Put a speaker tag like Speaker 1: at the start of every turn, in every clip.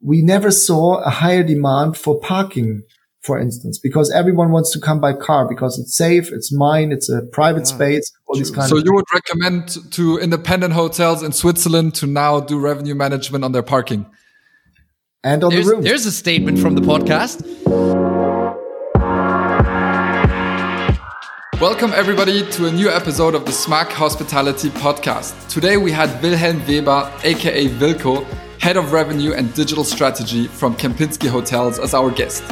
Speaker 1: we never saw a higher demand for parking, for instance, because everyone wants to come by car because it's safe, it's mine, it's a private yeah, space, all these kind
Speaker 2: so
Speaker 1: of.
Speaker 2: So you would recommend to independent hotels in Switzerland to now do revenue management on their parking
Speaker 1: and on
Speaker 3: there's,
Speaker 1: the room.
Speaker 3: There's a statement from the podcast.
Speaker 2: Welcome, everybody, to a new episode of the Smack Hospitality Podcast. Today we had Wilhelm Weber, aka Wilko, Head of Revenue and Digital Strategy from Kempinski Hotels, as our guest.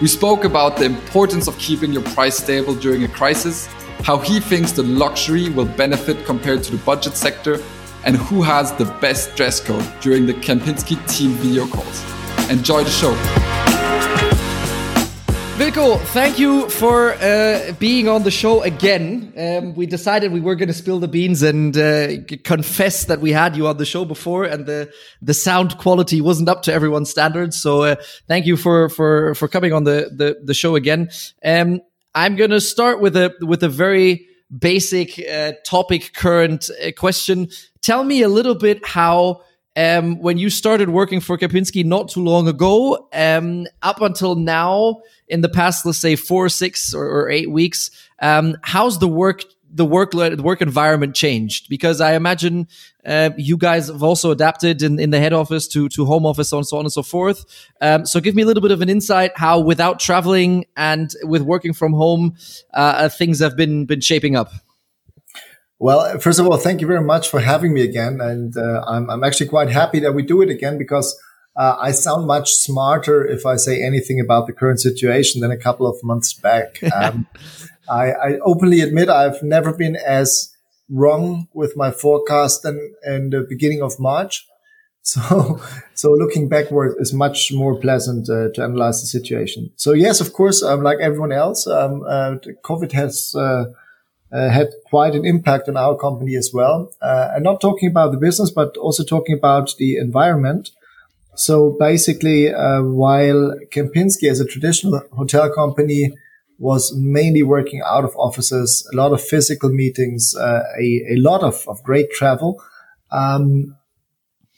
Speaker 2: We spoke about the importance of keeping your price stable during a crisis, how he thinks the luxury will benefit compared to the budget sector, and who has the best dress code during the Kempinski team video calls. Enjoy the show.
Speaker 3: Wilko, thank you for uh, being on the show again. Um, we decided we were going to spill the beans and uh, confess that we had you on the show before, and the the sound quality wasn't up to everyone's standards. So, uh, thank you for for for coming on the the, the show again. Um, I'm going to start with a with a very basic uh, topic, current uh, question. Tell me a little bit how. Um, when you started working for Kempinski not too long ago, um, up until now, in the past, let's say four, six, or, or eight weeks. Um, how's the work the work the work environment changed? Because I imagine uh, you guys have also adapted in, in the head office to to home office, so on, so on and so forth. Um, so give me a little bit of an insight how, without traveling and with working from home, uh, uh things have been been shaping up.
Speaker 1: Well, first of all, thank you very much for having me again, and uh, I'm I'm actually quite happy that we do it again because uh, I sound much smarter if I say anything about the current situation than a couple of months back. Um, I, I, openly admit I've never been as wrong with my forecast than in the beginning of March. So, so looking backward is much more pleasant uh, to analyze the situation. So yes, of course, um, like everyone else, um, uh, COVID has uh, had quite an impact on our company as well. Uh, and not talking about the business, but also talking about the environment. So basically, uh, while Kempinski as a traditional hotel company was mainly working out of offices, a lot of physical meetings, uh, a, a lot of, of great travel, um,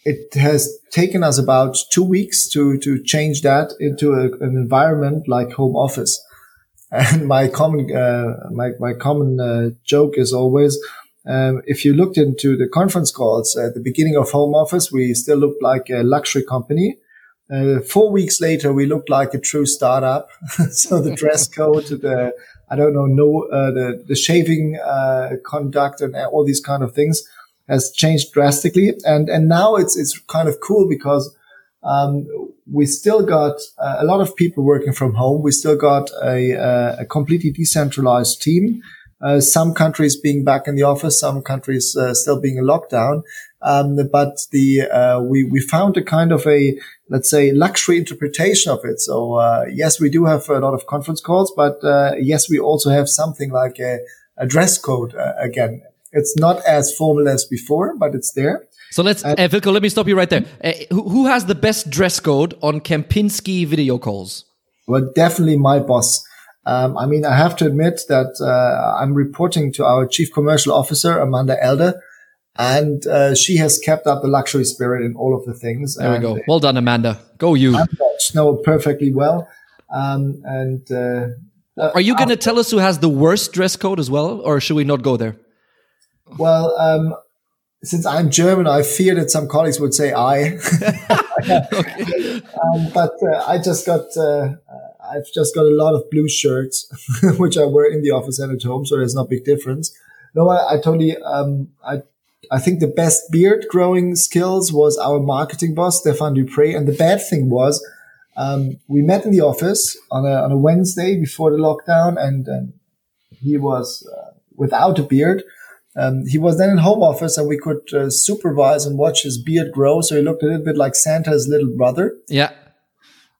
Speaker 1: it has taken us about two weeks to, to change that into a, an environment like home office. And my common, uh, my, my common uh, joke is always, um, if you looked into the conference calls at the beginning of home office, we still looked like a luxury company. Uh, four weeks later, we looked like a true startup. so the dress code, the I don't know, no, uh, the the shaving uh, conduct and all these kind of things has changed drastically. And and now it's it's kind of cool because um, we still got uh, a lot of people working from home. We still got a, uh, a completely decentralized team. Uh, some countries being back in the office, some countries uh, still being in lockdown. Um, but the uh, we we found a kind of a let's say luxury interpretation of it. So uh, yes, we do have a lot of conference calls, but uh, yes, we also have something like a, a dress code again. It's not as formal as before, but it's there.
Speaker 3: So let's, uh, Wilko, let me stop you right there. Uh, who, who, has the best dress code on Kempinski video calls?
Speaker 1: Well, definitely my boss. Um, I mean, I have to admit that uh, I'm reporting to our chief commercial officer, Amanda Elder, and uh, she has kept up the luxury spirit in all of the things.
Speaker 3: There we go. Well done, Amanda. Go you.
Speaker 1: I Know perfectly well. Um, and uh,
Speaker 3: are you going to tell us who has the worst dress code as well, or should we not go there?
Speaker 1: Well, um, since I'm German, I fear that some colleagues would say I. okay. um, but uh, I just got uh, I've just got a lot of blue shirts, which I wear in the office and at home, so there's no big difference. No, I, I totally, um, I, I think the best beard growing skills was our marketing boss, Stefan Dupre. And the bad thing was, um, we met in the office on a, on a Wednesday before the lockdown and, and he was uh, without a beard. Um, he was then in home office and we could uh, supervise and watch his beard grow. So he looked a little bit like Santa's little brother.
Speaker 3: Yeah.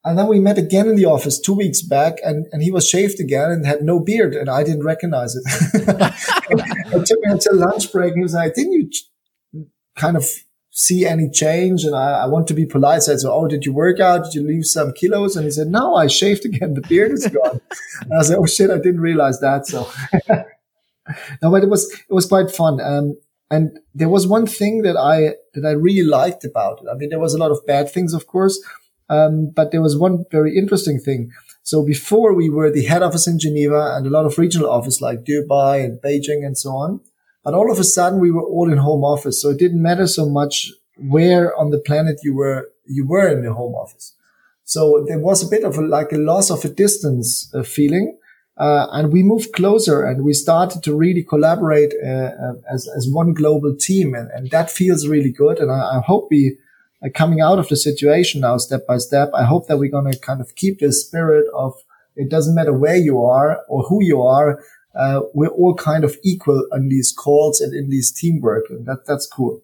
Speaker 1: And then we met again in the office two weeks back and, and he was shaved again and had no beard and I didn't recognize it. it took me until lunch break. And he was like, didn't you kind of see any change? And I, I want to be polite. So I said, Oh, did you work out? Did you lose some kilos? And he said, no, I shaved again. The beard is gone. and I said, Oh shit, I didn't realize that. So no, but it was, it was quite fun. Um, and there was one thing that I, that I really liked about it. I mean, there was a lot of bad things, of course, Um, but there was one very interesting thing. So before we were the head office in Geneva and a lot of regional office like Dubai and Beijing and so on. But all of a sudden we were all in home office. So it didn't matter so much where on the planet you were, you were in the home office. So there was a bit of a, like a loss of a distance uh, feeling. Uh, and we moved closer and we started to really collaborate uh, uh as, as one global team. And, and that feels really good. And I, I hope we, uh, coming out of the situation now step by step, I hope that we're going to kind of keep this spirit of it doesn't matter where you are or who you are. Uh, we're all kind of equal on these calls and in these teamwork. And that, that's cool.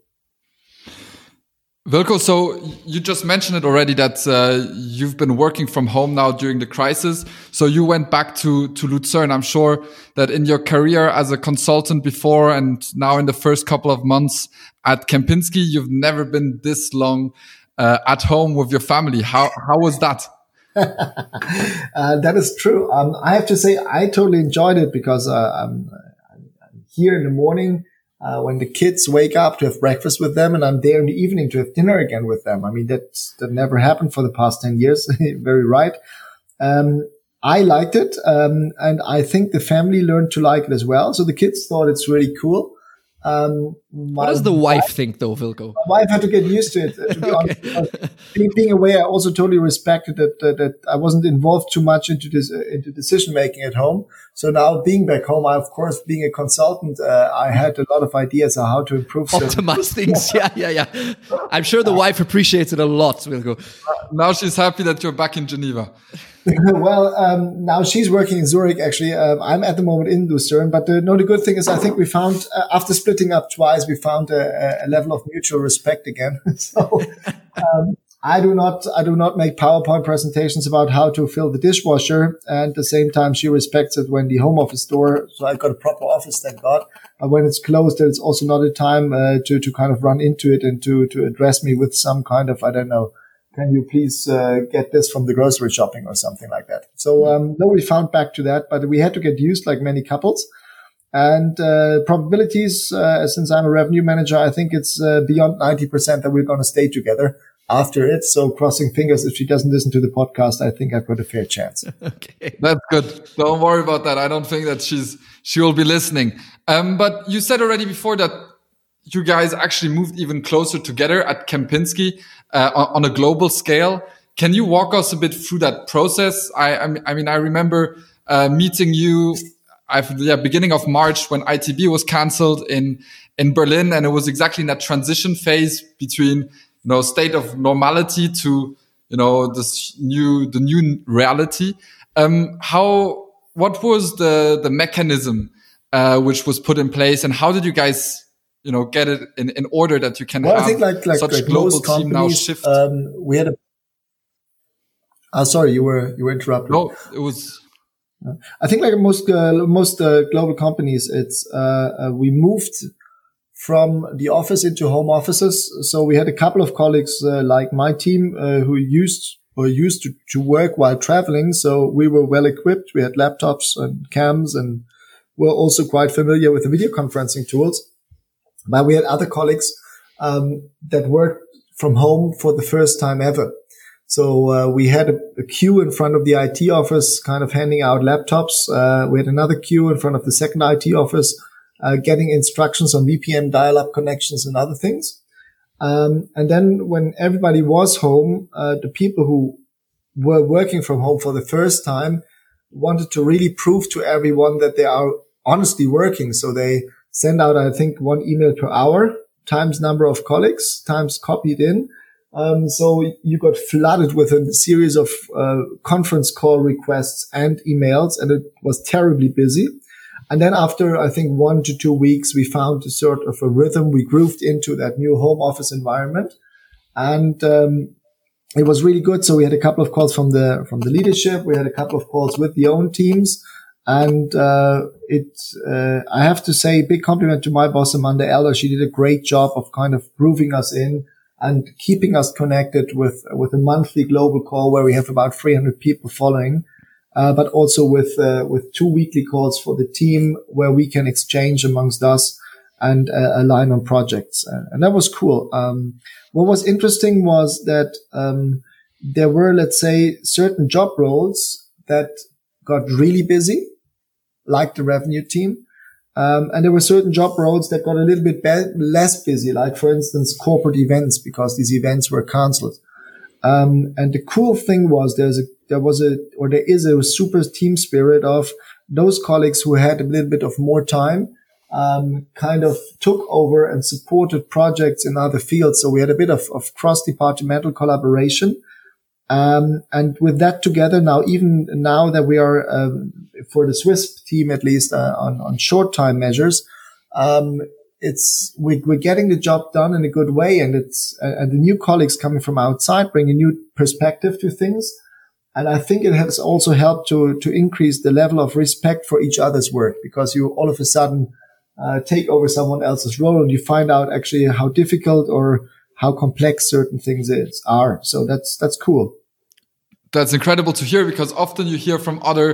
Speaker 2: Wilko, so you just mentioned it already that uh, you've been working from home now during the crisis. So you went back to to Lucerne. I'm sure that in your career as a consultant before and now in the first couple of months at Kempinski, you've never been this long uh, at home with your family. How how was that?
Speaker 1: uh, that is true. Um, I have to say I totally enjoyed it because uh, I'm, I'm here in the morning uh, when the kids wake up to have breakfast with them, and I'm there in the evening to have dinner again with them. I mean, that that never happened for the past ten years. Very right. Um, I liked it, um, and I think the family learned to like it as well. So the kids thought it's really cool.
Speaker 3: Um, what does the wife, wife think, though, Wilko?
Speaker 1: My wife had to get used to it. To be okay. honest, being, being, away, I also totally respected that, that, that I wasn't involved too much into this uh, into decision making at home. So now, being back home, I of course, being a consultant, uh, I had a lot of ideas on how to improve,
Speaker 3: optimize things. yeah, yeah, yeah. I'm sure the wife appreciates it a lot, Wilko.
Speaker 2: now she's happy that you're back in Geneva.
Speaker 1: well, um, now she's working in Zurich. Actually, um, I'm at the moment in Lucerne. But the, no, the good thing is, I think we found uh, after splitting up twice, we found a, a level of mutual respect again. so um, I do not, I do not make PowerPoint presentations about how to fill the dishwasher. And at the same time, she respects it when the home office door. So I got a proper office, thank God. But when it's closed, it's also not a time uh, to to kind of run into it and to to address me with some kind of I don't know can you please uh, get this from the grocery shopping or something like that? So um, no, we found back to that, but we had to get used like many couples. And uh, probabilities, uh, since I'm a revenue manager, I think it's uh, beyond 90% that we're going to stay together after it. So crossing fingers, if she doesn't listen to the podcast, I think I've got a fair chance.
Speaker 2: okay. That's good. Don't worry about that. I don't think that she's, she will be listening. Um, but you said already before that you guys actually moved even closer together at Kempinski uh, on a global scale. Can you walk us a bit through that process? I, I mean, I remember uh, meeting you at the beginning of March when ITB was cancelled in in Berlin, and it was exactly in that transition phase between you know state of normality to you know this new the new reality. Um, how what was the the mechanism uh, which was put in place, and how did you guys you know get it in, in order that you can well, have I think like, like, such like global team now shift.
Speaker 1: Um, we had a. Uh, sorry, you were you were interrupted.
Speaker 2: No, it was.
Speaker 1: I think like most uh, most uh, global companies, it's uh, uh, we moved from the office into home offices. So we had a couple of colleagues uh, like my team who used or used to, to work while traveling. So we were well equipped. We had laptops and cams and were also quite familiar with the video conferencing tools. But we had other colleagues um, that worked from home for the first time ever. So uh, we had a, a, queue in front of the IT office, kind of handing out laptops. Uh, we had another queue in front of the second IT office, uh, getting instructions on VPN dial-up connections and other things. Um, and then when everybody was home, uh, the people who were working from home for the first time wanted to really prove to everyone that they are honestly working. So they send out, I think, one email per hour times number of colleagues times copied in. Um, so you got flooded with a series of uh, conference call requests and emails, and it was terribly busy. And then after I think one to two weeks, we found a sort of a rhythm. We grooved into that new home office environment, and um, it was really good. So we had a couple of calls from the from the leadership. We had a couple of calls with the own teams. And uh, it, uh, I have to say, big compliment to my boss Amanda Elder. She did a great job of kind of grooving us in and keeping us connected with with a monthly global call where we have about 300 people following, uh, but also with uh, with two weekly calls for the team where we can exchange amongst us and uh, align on projects, and that was cool. Um, what was interesting was that. Um, there were, let's say, certain job roles that got really busy, like the revenue team. Um, and there were certain job roles that got a little bit be- less busy, like for instance, corporate events, because these events were cancelled. Um, and the cool thing was there's a, there was a, or there is a super team spirit of those colleagues who had a little bit of more time, um, kind of took over and supported projects in other fields. So we had a bit of, of cross departmental collaboration. Um, and with that together, now even now that we are um, for the Swiss team at least uh, on on short time measures, um, it's we, are getting the job done in a good way, and it's uh, and the new colleagues coming from outside bring a new perspective to things, and I think it has also helped to to increase the level of respect for each other's work because you all of a sudden uh, take over someone else's role and you find out actually how difficult or how complex certain things is, are. So that's that's cool.
Speaker 2: That's incredible to hear because often you hear from other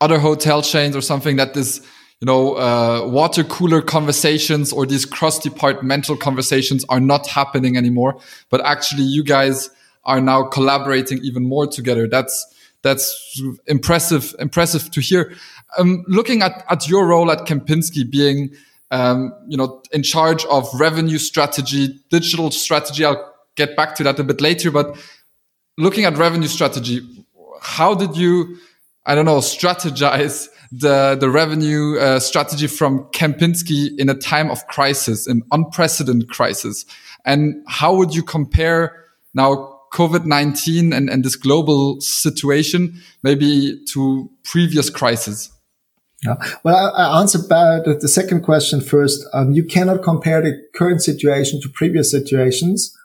Speaker 2: other hotel chains or something that this you know uh, water cooler conversations or these cross departmental conversations are not happening anymore. But actually, you guys are now collaborating even more together. That's that's impressive impressive to hear. Um, looking at at your role at Kempinski being um, you know, in charge of revenue strategy, digital strategy. I'll get back to that a bit later, but looking at revenue strategy, how did you, I don't know, strategize the, the revenue uh, strategy from Kempinski in a time of crisis, an unprecedented crisis? And how would you compare now COVID-19 and, and this global situation maybe to previous crises?
Speaker 1: Yeah. Well, I, I answer the, the second question first. Um, you cannot compare the current situation to previous situations.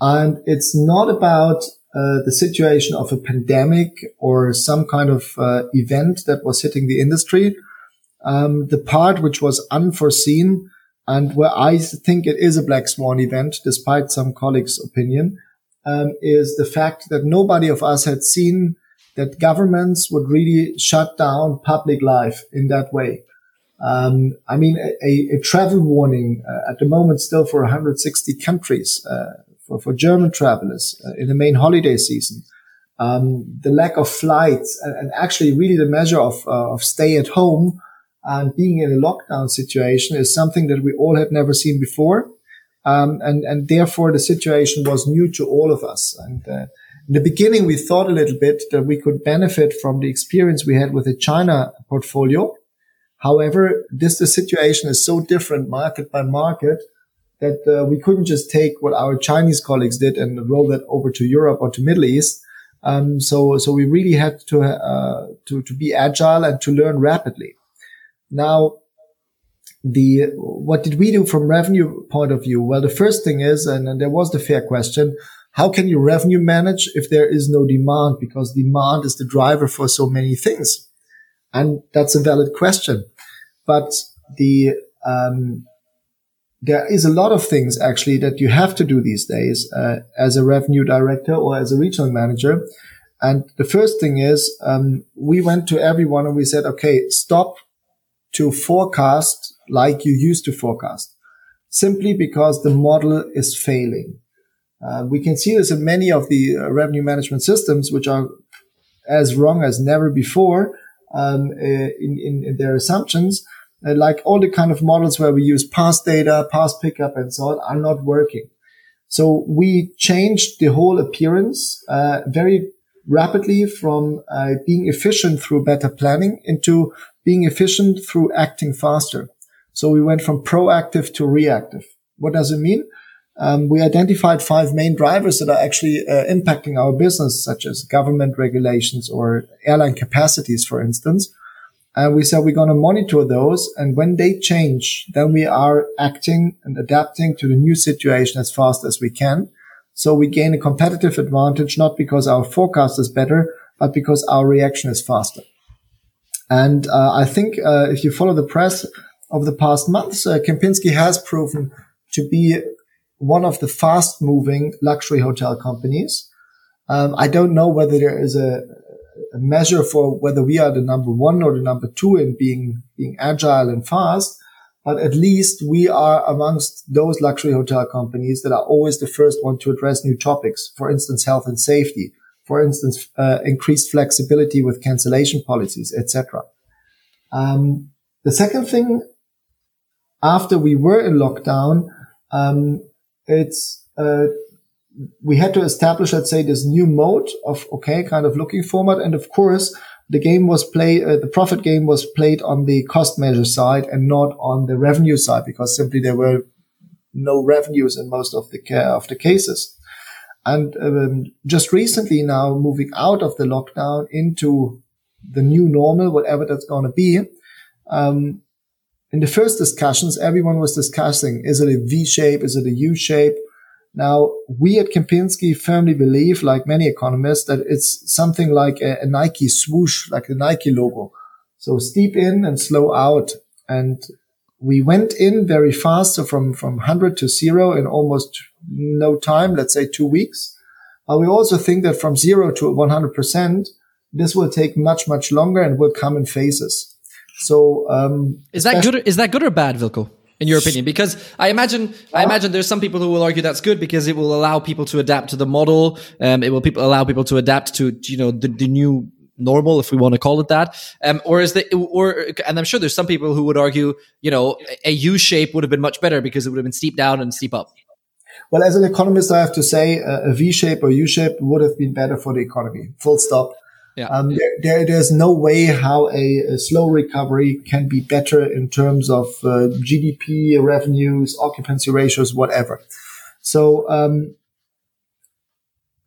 Speaker 1: And it's not about uh, the situation of a pandemic or some kind of uh, event that was hitting the industry. Um, the part which was unforeseen and where I think it is a black swan event, despite some colleagues' opinion, um, is the fact that nobody of us had seen that governments would really shut down public life in that way. Um, I mean, a, a travel warning uh, at the moment still for 160 countries uh, for, for German travelers uh, in the main holiday season. Um, the lack of flights and, and, actually really the measure of, uh, of stay at home and being in a lockdown situation is something that we all had never seen before. Um, and, and therefore the situation was new to all of us. And, uh, in the beginning, we thought a little bit that we could benefit from the experience we had with the China portfolio. However, this the situation is so different market by market that uh, we couldn't just take what our Chinese colleagues did and roll that over to Europe or to Middle East. Um, so, so we really had to, uh, to, to be agile and to learn rapidly. Now, the, what did we do from revenue point of view? Well, the first thing is, and, and there was the fair question, how can you revenue manage if there is no demand? Because demand is the driver for so many things. And that's a valid question. But the, um, there is a lot of things actually that you have to do these days uh, as a revenue director or as a regional manager. And the first thing is, um, we went to everyone and we said, okay, stop to forecast like you used to forecast simply because the model is failing. Uh, we can see this in many of the uh, revenue management systems, which are as wrong as never before um, uh, in, in, in, their assumptions. Uh, like all the kind of models where we use past data, past pickup, and so on, are not working. So we changed the whole appearance uh, very rapidly from uh, being efficient through better planning into being efficient through acting faster. So we went from proactive to reactive. What does it mean? Um, we identified five main drivers that are actually uh, impacting our business, such as government regulations or airline capacities, for instance. And we said we're going to monitor those. And when they change, then we are acting and adapting to the new situation as fast as we can. So we gain a competitive advantage, not because our forecast is better, but because our reaction is faster. And uh, I think uh, if you follow the press of the past months, uh, Kempinski has proven to be one of the fast moving luxury hotel companies. Um, I don't know whether there is a, a, measure for whether we are the number one or the number two in being, being agile and fast, but at least we are amongst those luxury hotel companies that are always the first one to address new topics. For instance, health and safety. For instance, uh, increased flexibility with cancellation policies, etc. Um, the second thing, after we were in lockdown, um, it's uh, we had to establish, let's say, this new mode of okay, kind of looking format, and of course, the game was played, uh, the profit game was played on the cost measure side and not on the revenue side because simply there were no revenues in most of the care of the cases. And um, just recently now moving out of the lockdown into the new normal, whatever that's going to be. Um, in the first discussions, everyone was discussing, is it a V shape? Is it a U shape? Now, we at Kempinski firmly believe, like many economists, that it's something like a, a Nike swoosh, like the Nike logo. So steep in and slow out. And we went in very fast, so from, from 100 to zero in almost no time, let's say two weeks. But we also think that from zero to 100%, this will take much, much longer and will come in phases. So, um,
Speaker 3: is that good? Or, is that good or bad, Wilko? in your opinion because i imagine i imagine there's some people who will argue that's good because it will allow people to adapt to the model um, it will people allow people to adapt to you know the, the new normal if we want to call it that um, or is the or and i'm sure there's some people who would argue you know a u shape would have been much better because it would have been steep down and steep up
Speaker 1: well as an economist i have to say uh, a v shape or u shape would have been better for the economy full stop yeah. Um, there, there, there's no way how a, a, slow recovery can be better in terms of uh, GDP, revenues, occupancy ratios, whatever. So, um,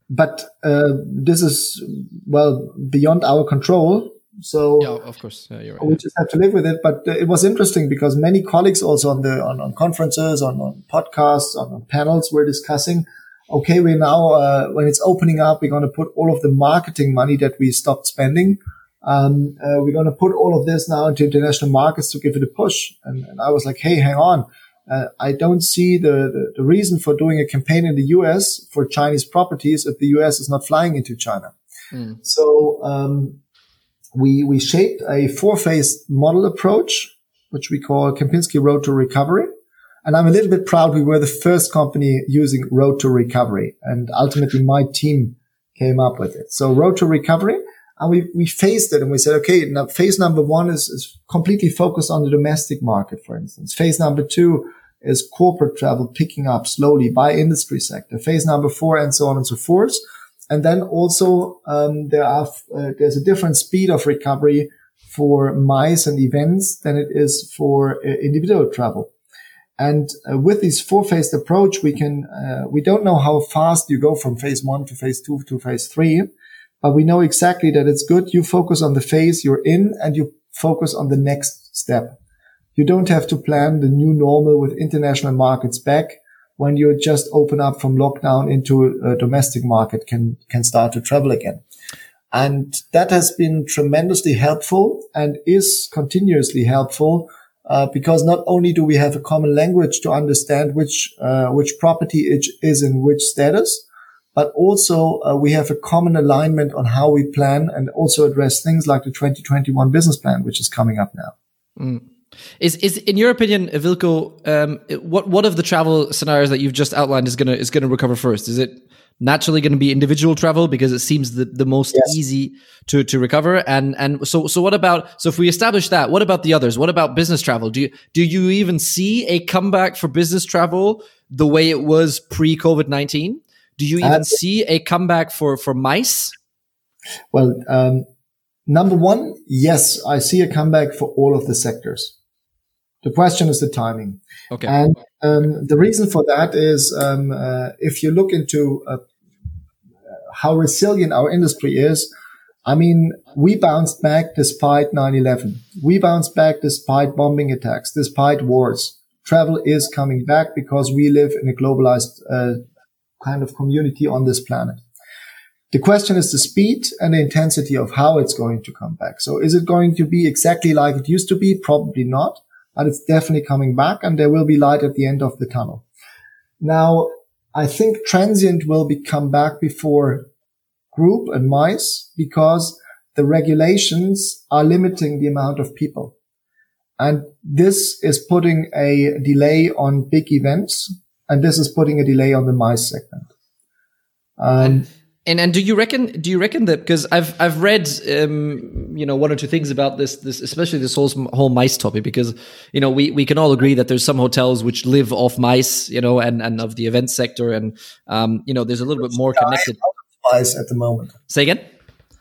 Speaker 1: but uh, this is well beyond our control. So,
Speaker 3: yeah, of course, yeah,
Speaker 1: right. we just have to live with it. But uh, it was interesting because many colleagues also on the on, on conferences, on, on podcasts, on, on panels were discussing okay, we're now, uh, when it's opening up, we're going to put all of the marketing money that we stopped spending. Um, uh, we're going to put all of this now into international markets to give it a push. And, and I was like, Hey, hang on. Uh, I don't see the, the, the, reason for doing a campaign in the US for Chinese properties if the US is not flying into China. Mm. So, um, we, we shaped a four phase model approach, which we call Kempinski Road to Recovery. And I'm a little bit proud we were the first company using Road to Recovery. And ultimately my team came up with it. So Road to Recovery. And we, we faced it and we said, okay, now phase number one is, is completely focused on the domestic market, for instance. Phase number two is corporate travel picking up slowly by industry sector. Phase number four and so on and so forth. And then also, um, there are, uh, there's a different speed of recovery for MICE and events than it is for uh, individual travel. And uh, with this four phased approach, we can, uh, we don't know how fast you go from phase one to phase two to phase three, but we know exactly that it's good. You focus on the phase you're in and you focus on the next step. You don't have to plan the new normal with international markets back when you just open up from lockdown into a domestic market can, can start to travel again. And that has been tremendously helpful and is continuously helpful uh, because not only do we have a common language to understand which uh, which property it is in which status, but also uh, we have a common alignment on how we plan and also address things like the 2021 business plan, which is coming up now.
Speaker 3: Mm. Is is in your opinion, Wilko, um, what what of the travel scenarios that you've just outlined is gonna is gonna recover first? Is it naturally going to be individual travel because it seems the, the most yes. easy to, to recover. And, and so, so what about, so if we establish that, what about the others? What about business travel? Do you, do you even see a comeback for business travel the way it was pre COVID 19? Do you even uh, see a comeback for, for MICE?
Speaker 1: Well, um, number one, yes, I see a comeback for all of the sectors. The question is the timing.
Speaker 3: Okay.
Speaker 1: And um, the reason for that is um, uh, if you look into uh, how resilient our industry is, I mean, we bounced back despite 9-11. We bounced back despite bombing attacks, despite wars. Travel is coming back because we live in a globalized uh, kind of community on this planet. The question is the speed and the intensity of how it's going to come back. So is it going to be exactly like it used to be? Probably not, but it's definitely coming back and there will be light at the end of the tunnel. Now, I think transient will come back before group and MICE because the regulations are limiting the amount of people. And this is putting a delay on big events. And this is putting a delay on the MICE segment.
Speaker 3: Um, And and and do you reckon do you reckon that because I've I've read um, you know one or two things about this this especially this whole whole MICE topic because you know we we can all agree that there's some hotels which live off MICE you know and and of the event sector and um, you know there's a little bit more connected
Speaker 1: MICE at the moment.
Speaker 3: Say again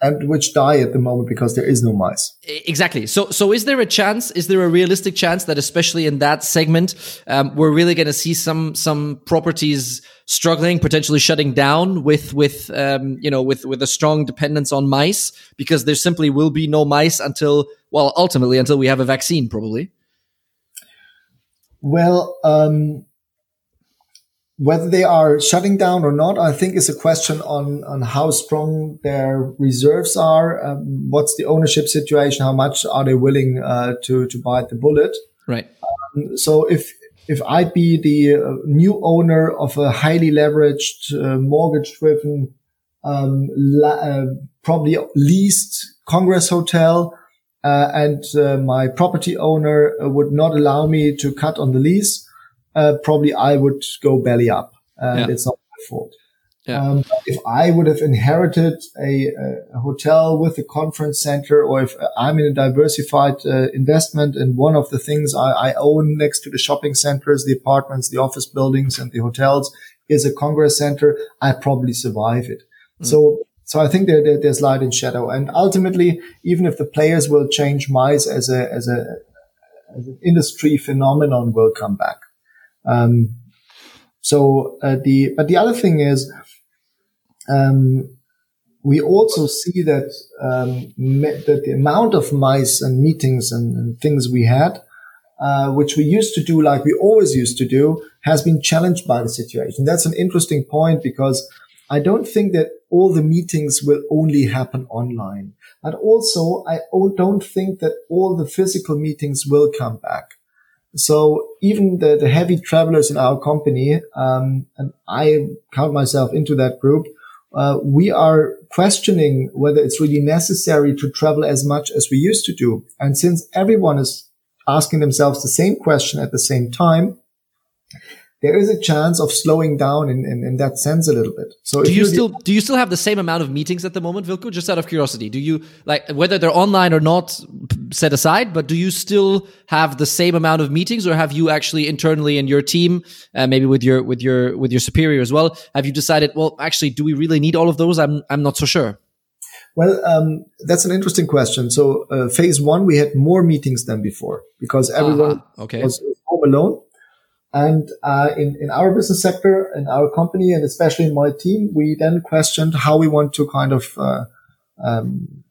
Speaker 1: and which die at the moment because there is no MICE.
Speaker 3: Exactly. So, so is there a chance? Is there a realistic chance that, especially in that segment, um, we're really going to see some some properties struggling, potentially shutting down with with um, you know with with a strong dependence on MICE because there simply will be no MICE until well, ultimately until we have a vaccine, probably.
Speaker 1: Well, um, whether they are shutting down or not, I think is a question on, on how strong their reserves are. Um, what's the ownership situation? How much are they willing uh, to, to bite the bullet?
Speaker 3: Right.
Speaker 1: Um, so if, if I'd be the uh, new owner of a highly leveraged, uh, mortgage driven, um, la- uh, probably leased Congress hotel, uh, and uh, my property owner would not allow me to cut on the lease, uh, probably I would go belly up, and yeah. it's not my fault. Yeah. Um, if I would have inherited a, a, hotel with a conference center, or if I'm in a diversified uh, investment and one of the things I, I, own next to the shopping centers, the apartments, the office buildings, and the hotels is a congress center, I probably survive it. Mm. So, so I think there, there, there's light and shadow, and ultimately, even if the players will change, MICE as a as a as an industry phenomenon will come back. Um, so uh, the but the other thing is, um, we also see that um, that the amount of MICE and meetings and, and things we had, uh, which we used to do like we always used to do, has been challenged by the situation. That's an interesting point because I don't think that all the meetings will only happen online. And also, I don't think that all the physical meetings will come back. So even the, the heavy travelers in our company, um, and I count myself into that group, uh, we are questioning whether it's really necessary to travel as much as we used to do. And since everyone is asking themselves the same question at the same time, there is a chance of slowing down in, in, in that sense a little bit.
Speaker 3: So do you still do you still have the same amount of meetings at the moment, Wilko? Just out of curiosity, do you like whether they're online or not set aside? But do you still have the same amount of meetings, or have you actually internally in your team, uh, maybe with your with your with your superior as well, have you decided? Well, actually, do we really need all of those? I'm I'm not so sure.
Speaker 1: Well, um, that's an interesting question. So, uh, phase one, we had more meetings than before because everyone uh-huh. okay. was home alone and uh, in, in our business sector, in our company, and especially in my team, we then questioned how we want to kind of uh, um,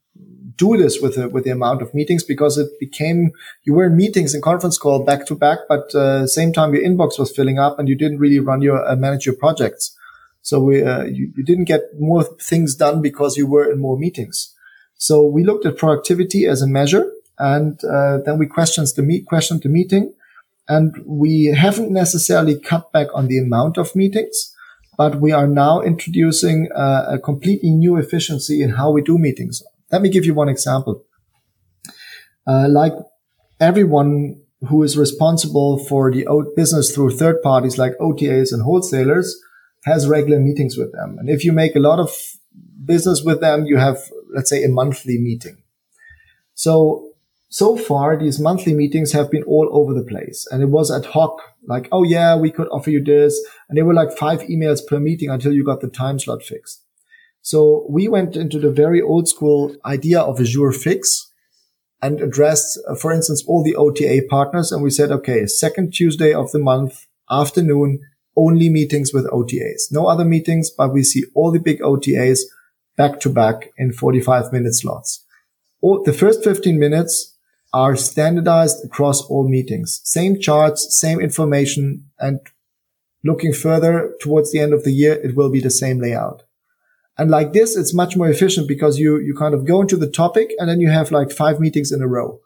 Speaker 1: do this with the, with the amount of meetings because it became you were in meetings and conference call back to back, but uh, same time your inbox was filling up and you didn't really run your uh, manage your projects. So we uh, you, you didn't get more things done because you were in more meetings. So we looked at productivity as a measure, and uh, then we questioned the meet questioned the meeting and we haven't necessarily cut back on the amount of meetings, but we are now introducing uh, a completely new efficiency in how we do meetings. Let me give you one example. Uh, like everyone who is responsible for the business through third parties like OTAs and wholesalers has regular meetings with them. And if you make a lot of business with them, you have, let's say, a monthly meeting. So so far, these monthly meetings have been all over the place and it was ad hoc. Like, oh yeah, we could offer you this. And they were like five emails per meeting until you got the time slot fixed. So we went into the very old school idea of a jour fixe and addressed, uh, for instance, all the OTA partners. And we said, okay, second Tuesday of the month afternoon, only meetings with OTAs, no other meetings, but we see all the big OTAs back to back in 45 minute slots. All, the first 15 minutes are standardized across all meetings. Same charts, same information, and looking further towards the end of the year, it will be the same layout. And like this, it's much more efficient because you, you kind of go into the topic and then you have like five meetings in a row.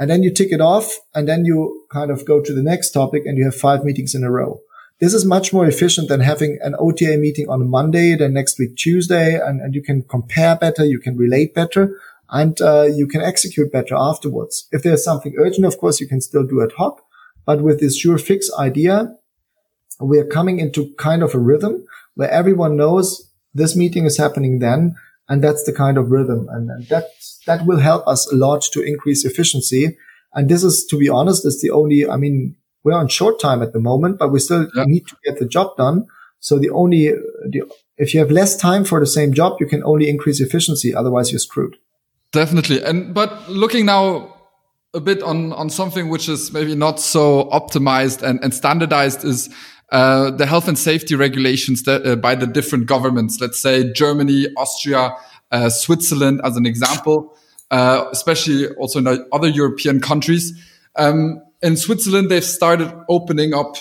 Speaker 1: And then you tick it off and then you kind of go to the next topic and you have five meetings in a row. This is much more efficient than having an OTA meeting on Monday, then next week Tuesday, and, and you can compare better, you can relate better and uh, you can execute better afterwards. If there's something urgent, of course, you can still do ad hoc. But with this jour fixe idea, we are coming into kind of a rhythm where everyone knows This meeting is happening then. And that's the kind of rhythm. And, and that, that will help us a lot to increase efficiency. And this is, to be honest, is the only, I mean, we're on short time at the moment, but we still yeah. need to get the job done. So the only, the, if you have less time for the same job, you can only increase efficiency. Otherwise you're screwed.
Speaker 2: Definitely. And, but looking now a bit on, on something which is maybe not so optimized and, and standardized is uh, the health and safety regulations that, uh, by the different governments. Let's say Germany, Austria, uh, Switzerland, as an example, uh, especially also in other European countries. Um, in Switzerland, they've started opening up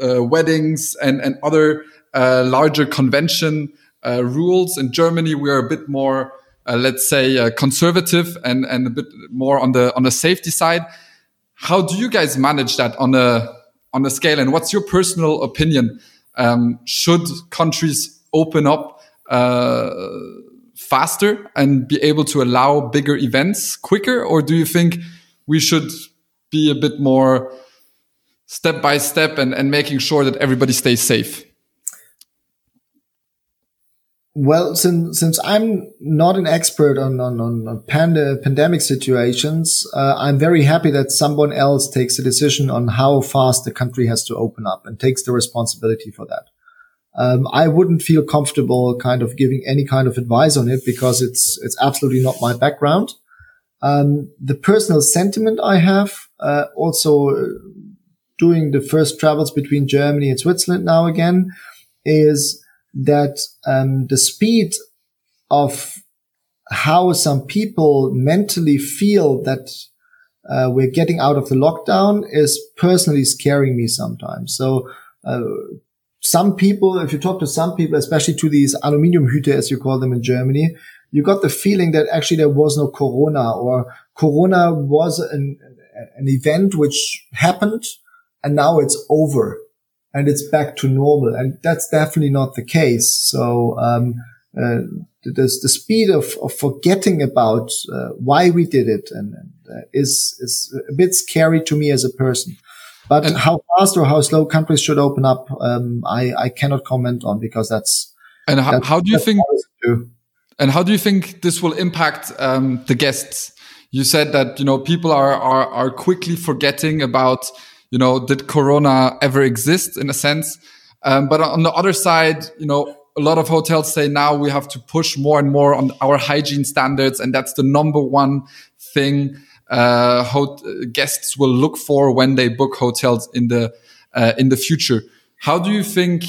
Speaker 2: uh, weddings and and other uh, larger convention rules. In Germany, we are a bit more, let's say, conservative and and a bit more on the on the safety side. How do you guys manage that on a on a scale? And what's your personal opinion? Um, should countries open up uh, faster and be able to allow bigger events quicker, or do you think we should be a bit more step by step and, and making sure that everybody stays safe?
Speaker 1: Well, since since I'm not an expert on on, on pand- pandemic situations, uh, I'm very happy that someone else takes a decision on how fast the country has to open up and takes the responsibility for that. Um, I wouldn't feel comfortable kind of giving any kind of advice on it because it's it's absolutely not my background. Um, the personal sentiment I have, uh, also uh, doing the first travels between Germany and Switzerland now again, is that um, the speed of how some people mentally feel that uh, we're getting out of the lockdown is personally scaring me sometimes. So uh, some people, if you talk to some people, especially to these Aluminiumhüte, as you call them in Germany, you got the feeling that actually there was no Corona or Corona was an, an event which happened and now it's over and it's back to normal. And that's definitely not the case. So, um, uh, the, the speed of, of forgetting about uh, why we did it and, and uh, is is a bit scary to me as a person. But and how fast or how slow countries should open up, um, I, I cannot comment on because that's.
Speaker 2: And how, that's, how do you think? And how do you think this will impact um, the guests? You said that you know people are are are quickly forgetting about you know, did Corona ever exist in a sense? Um, but on the other side, you know, a lot of hotels say now we have to push more and more on our hygiene standards, and that's the number one thing uh, guests will look for when they book hotels in the uh, in the future. How do you think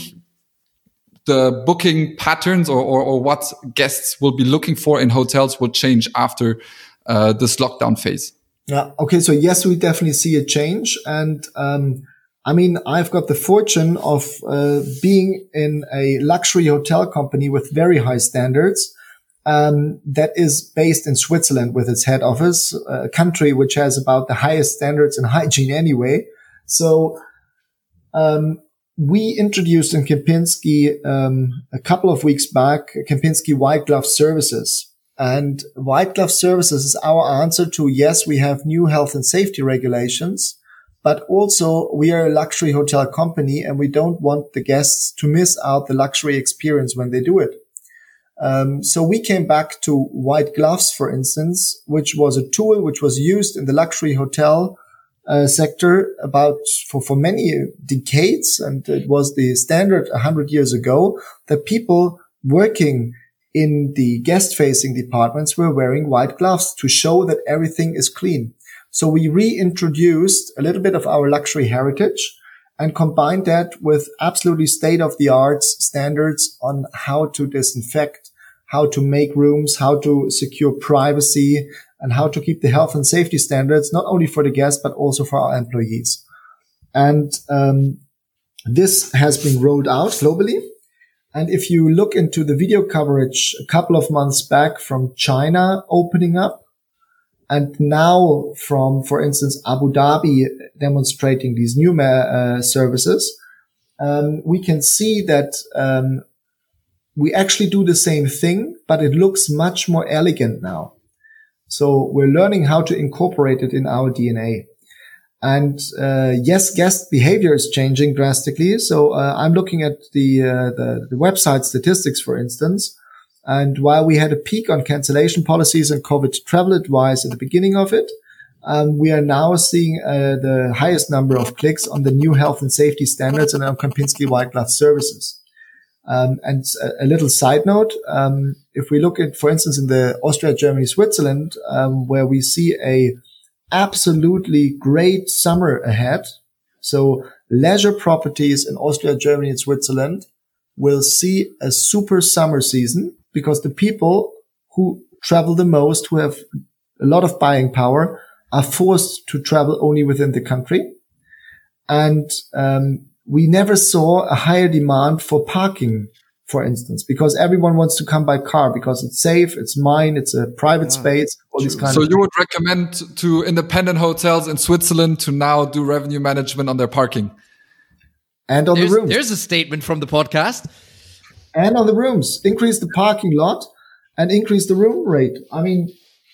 Speaker 2: the booking patterns or, or, or, what guests will be looking for in hotels will change after uh, this lockdown phase?
Speaker 1: Yeah. Okay. So yes, we definitely see a change. And, um, I mean, I've got the fortune of, uh, being in a luxury hotel company with very high standards. Um, that is based in Switzerland with its head office, a country which has about the highest standards in hygiene anyway. So, um, we introduced in Kempinski um, a couple of weeks back Kempinski White Glove Services, and white glove services is our answer to yes, we have new health and safety regulations, but also we are a luxury hotel company and we don't want the guests to miss out the luxury experience when they do it. Um, so we came back to white gloves, for instance, which was a tool which was used in the luxury hotel uh, sector about for, for many decades. And it was the standard a hundred years ago that people working in the guest facing departments were wearing white gloves to show that everything is clean. So we reintroduced a little bit of our luxury heritage and combined that with absolutely state of the art standards on how to disinfect, how to make rooms, how to secure privacy and how to keep the health and safety standards, not only for the guests, but also for our employees. And, um, this has been rolled out globally. And if you look into the video coverage a couple of months back from China opening up and now from, for instance, Abu Dhabi demonstrating these new uh, services, um, we can see that um, we actually do the same thing, but it looks much more elegant now. So we're learning how to incorporate it in our DNA. And uh, yes, guest behavior is changing drastically. So uh, I'm looking at the, uh, the, the website statistics, for instance. And while we had a peak on cancellation policies and COVID travel advice at the beginning of it, um, we are now seeing uh, the highest number of clicks on the new health and safety standards and on Kempinski white glove services. Um, and a, a, little side note, um, if we look at, for instance, in the Austria, Germany, Switzerland, um, where we see a absolutely great summer ahead. So leisure properties in Austria, Germany, and Switzerland will see a super summer season because the people who travel the most, who have a lot of buying power, are forced to travel only within the country. And um, we never saw a higher demand for parking, for instance, because everyone wants to come by car because it's safe, it's mine, it's a private yeah, space, all these kind
Speaker 2: so
Speaker 1: of.
Speaker 2: So you would recommend to independent hotels in Switzerland to now do revenue management on their parking
Speaker 1: and on
Speaker 3: there's,
Speaker 1: the rooms.
Speaker 3: There's a statement from the podcast.
Speaker 1: And on the rooms, increase the parking lot and increase the room rate. I mean,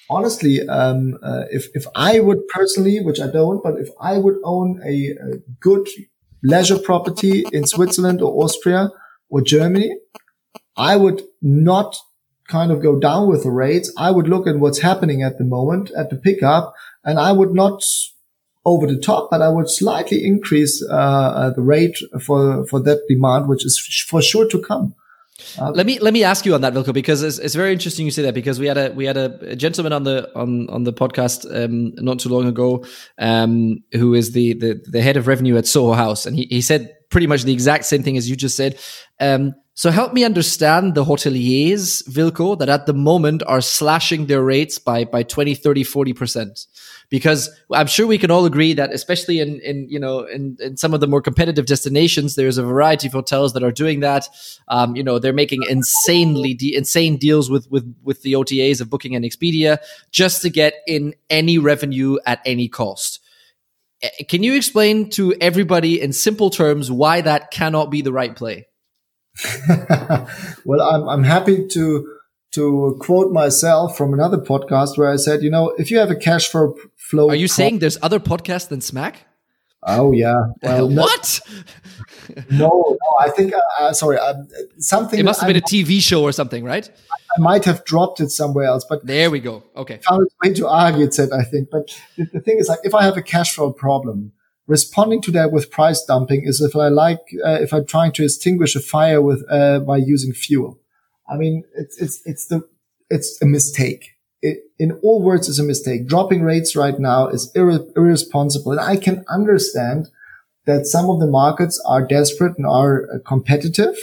Speaker 1: honestly, um, uh, if if I would personally, which I don't, but if I would own a, a good leisure property in Switzerland or Austria or Germany, I would not kind of go down with the rates. I would look at what's happening at the moment at the pickup and I would not over the top, but I would slightly increase uh, uh, the rate for, for that demand, which is for sure to come.
Speaker 3: Uh, let me let me ask you on that, Wilko, because it's, it's very interesting you say that because we had a we had a, a gentleman on the on on the podcast um, not too long ago um, who is the, the the head of revenue at Soho House, and he he said pretty much the exact same thing as you just said. Um, so help me understand the hoteliers, Wilko, that at the moment are slashing their rates by by 20, 30, 40% because I'm sure we can all agree that especially in in you know in, in some of the more competitive destinations, there's a variety of hotels that are doing that. Um, you know, they're making insanely de- insane deals with with with the OTAs of Booking and Expedia just to get in any revenue at any cost. Eh, can you explain to everybody in simple terms why that cannot be the right play?
Speaker 1: well, I'm I'm happy to to quote myself from another podcast where I said, you know, if you have a cash flow flow.
Speaker 3: Are you saying there's other podcasts than Smack?
Speaker 1: Oh yeah.
Speaker 3: Well, what?
Speaker 1: No, no. I think. Uh, uh, sorry. Uh, something.
Speaker 3: It must have been a TV show or something, right?
Speaker 1: I might have dropped it somewhere else, but
Speaker 3: there we go. Okay.
Speaker 1: Found a way to argue it. I think. But the, the thing is, like, if I have a cash flow problem, responding to that with price dumping is if I like, uh, if I'm trying to extinguish a fire with uh, by using fuel. I mean, it's it's it's the it's a mistake it, in all words is a mistake. Dropping rates right now is irre- irresponsible. And I can understand that some of the markets are desperate and are uh, competitive,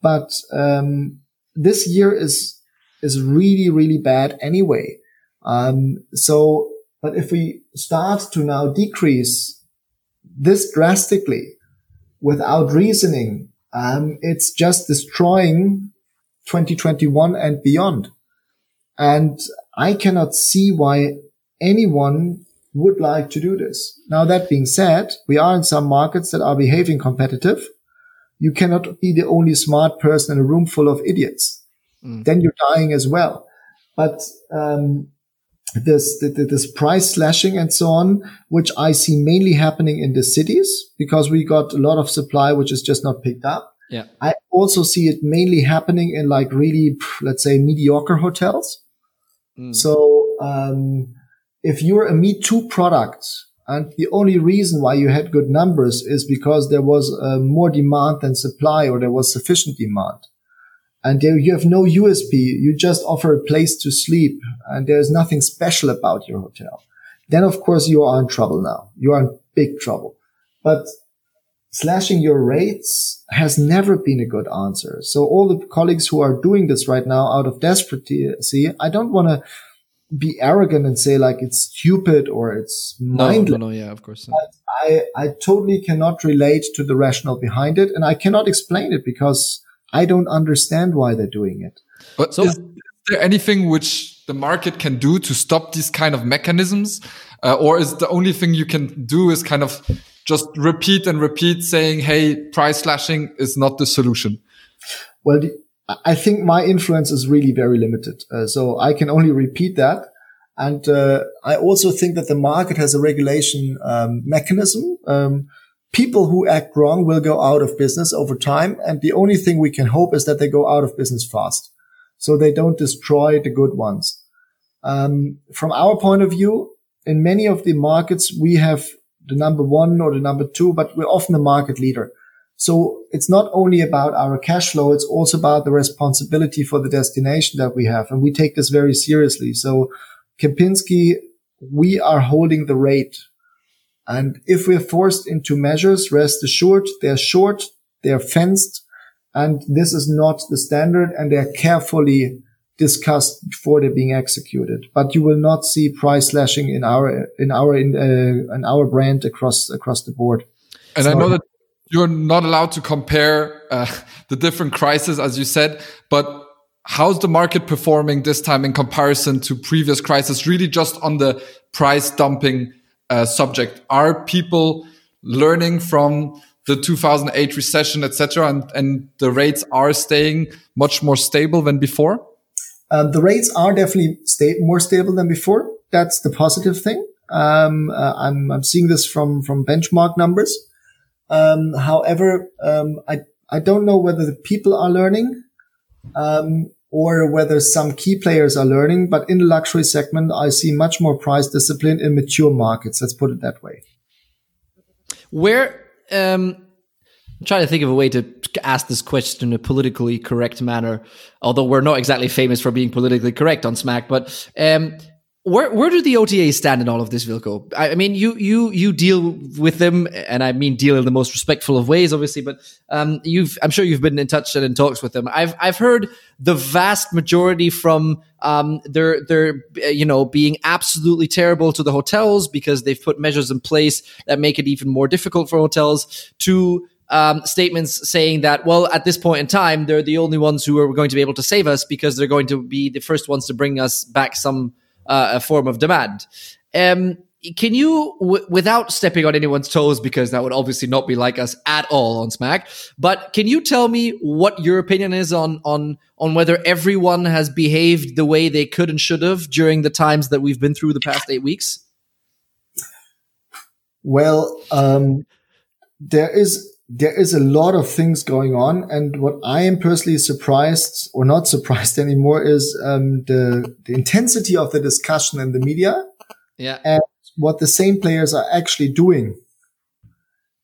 Speaker 1: but um, this year is is really really bad anyway. Um, so, but if we start to now decrease this drastically without reasoning, um, it's just destroying 2021 and beyond. And I cannot see why anyone would like to do this. Now, that being said, we are in some markets that are behaving competitive. You cannot be the only smart person in a room full of idiots. Mm. Then you're dying as well. But, um, this, this price slashing and so on, which I see mainly happening in the cities because we got a lot of supply, which is just not picked up.
Speaker 3: Yeah.
Speaker 1: I also see it mainly happening in like really, let's say mediocre hotels Mm. So um, if you're a Me Too product and the only reason why you had good numbers is because there was uh, more demand than supply or there was sufficient demand. And there you have no USP. You just offer a place to sleep and there's nothing special about your hotel. Then of course you are in trouble now. You are in big trouble. But slashing your rates has never been a good answer. So all the colleagues who are doing this right now out of desperation, I don't want to be arrogant and say like it's stupid or it's mindless.
Speaker 3: No, no, no yeah, of course.
Speaker 1: I, I totally cannot relate to the rationale behind it and I cannot explain it because I don't understand why they're doing it.
Speaker 2: But so, is there anything which the market can do to stop these kind of mechanisms? Uh, or is the only thing you can do is kind of just repeat and repeat saying, Hey, price slashing is not the solution?
Speaker 1: Well, the, I think my influence is really very limited. Uh, so I can only repeat that. And uh, I also think that the market has a regulation um, mechanism. Um, people who act wrong will go out of business over time. And the only thing we can hope is that they go out of business fast. So they don't destroy the good ones. Um, from our point of view, in many of the markets, we have the number one or the number two, but we're often the market leader. So it's not only about our cash flow. It's also about the responsibility for the destination that we have. And we take this very seriously. So Kempinski, we are holding the rate. And if we're forced into measures, rest assured, they're short, they're fenced, and this is not the standard and they're carefully discussed before they're being executed. But you will not see price slashing in our, in our, in, uh, in our brand across, across the board.
Speaker 2: And I know that you're not allowed to compare uh, the different crises, as you said, but how's the market performing this time in comparison to previous crises? Really, just on the price dumping uh, subject, are people learning from the 2008 recession, etc., and and the rates are staying much more stable than before?
Speaker 1: Um, the rates are definitely sta more stable than before. That's the positive thing. Um, uh, I'm, I'm seeing this from from benchmark numbers. Um, however, um, I I don't know whether the people are learning um, or whether some key players are learning. But in the luxury segment, I see much more price discipline in mature markets. Let's put it that way.
Speaker 3: Where um, I'm trying to think of a way to ask this question in a politically correct manner, although we're not exactly famous for being politically correct on Smack. But um, where where do the OTAs stand in all of this, Wilko? I, I, mean, you you you deal with them, and I mean deal in the most respectful of ways, obviously. But um, you've I'm sure you've been in touch and in talks with them. I've I've heard the vast majority from um, they're they're you know being absolutely terrible to the hotels because they've put measures in place that make it even more difficult for hotels to um, statements saying that, well, at this point in time, they're the only ones who are going to be able to save us because they're going to be the first ones to bring us back some uh, a form of demand. Um, can you, w- without stepping on anyone's toes, because that would obviously not be like us at all on Smack, but can you tell me what your opinion is on on on whether everyone has behaved the way they could and should have during the times that we've been through the past eight weeks?
Speaker 1: Well, um, there is there is a lot of things going on. And what I am personally surprised or not surprised anymore is um, the, the intensity of the discussion in the media.
Speaker 3: Yeah.
Speaker 1: And what the same players are actually doing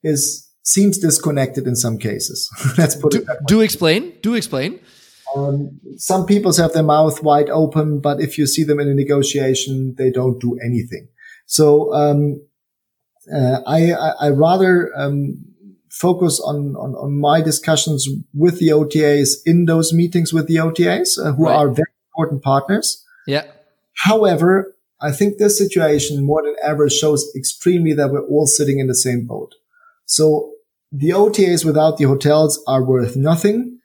Speaker 1: is seems disconnected in some cases. Let's put
Speaker 3: do,
Speaker 1: it that way.
Speaker 3: Do explain. Do explain.
Speaker 1: Um, some people have their mouth wide open, but if you see them in a negotiation, they don't do anything. So um, uh, I, I, I rather um, focus on, on, on my discussions with the OTAs in those meetings with the OTAs, uh, who right. are very important partners.
Speaker 3: Yeah.
Speaker 1: However, I think this situation more than ever shows extremely that we're all sitting in the same boat. So the OTAs without the hotels are worth nothing.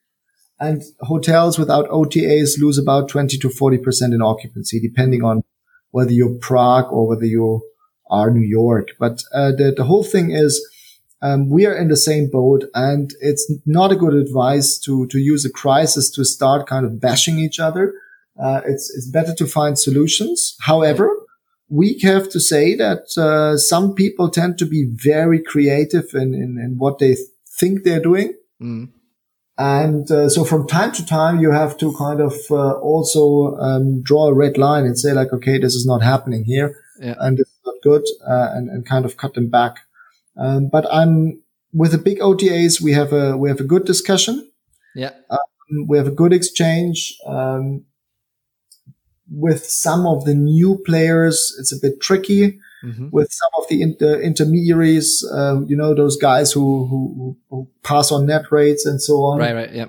Speaker 1: And hotels without OTAs lose about 20 to 40% in occupancy, depending on whether you're Prague or whether you are New York. But uh, the, the whole thing is um, we are in the same boat and it's not a good advice to, to use a crisis to start kind of bashing each other. Uh, it's, it's better to find solutions. However, we have to say that, uh, some people tend to be very creative in, in, in what they think they're doing. Mm. And uh, so from time to time, you have to kind of uh, also um, draw a red line and say like, okay, this is not happening here, yeah. and it's not good, uh, and, and kind of cut them back. Um, but I'm with the big OTAs. We have a we have a good discussion.
Speaker 3: Yeah,
Speaker 1: um, we have a good exchange. Um, with some of the new players, it's a bit tricky. Mm-hmm. With some of the inter- intermediaries, uh, you know, those guys who, who, who pass on net rates and so on.
Speaker 3: Right, right, yeah.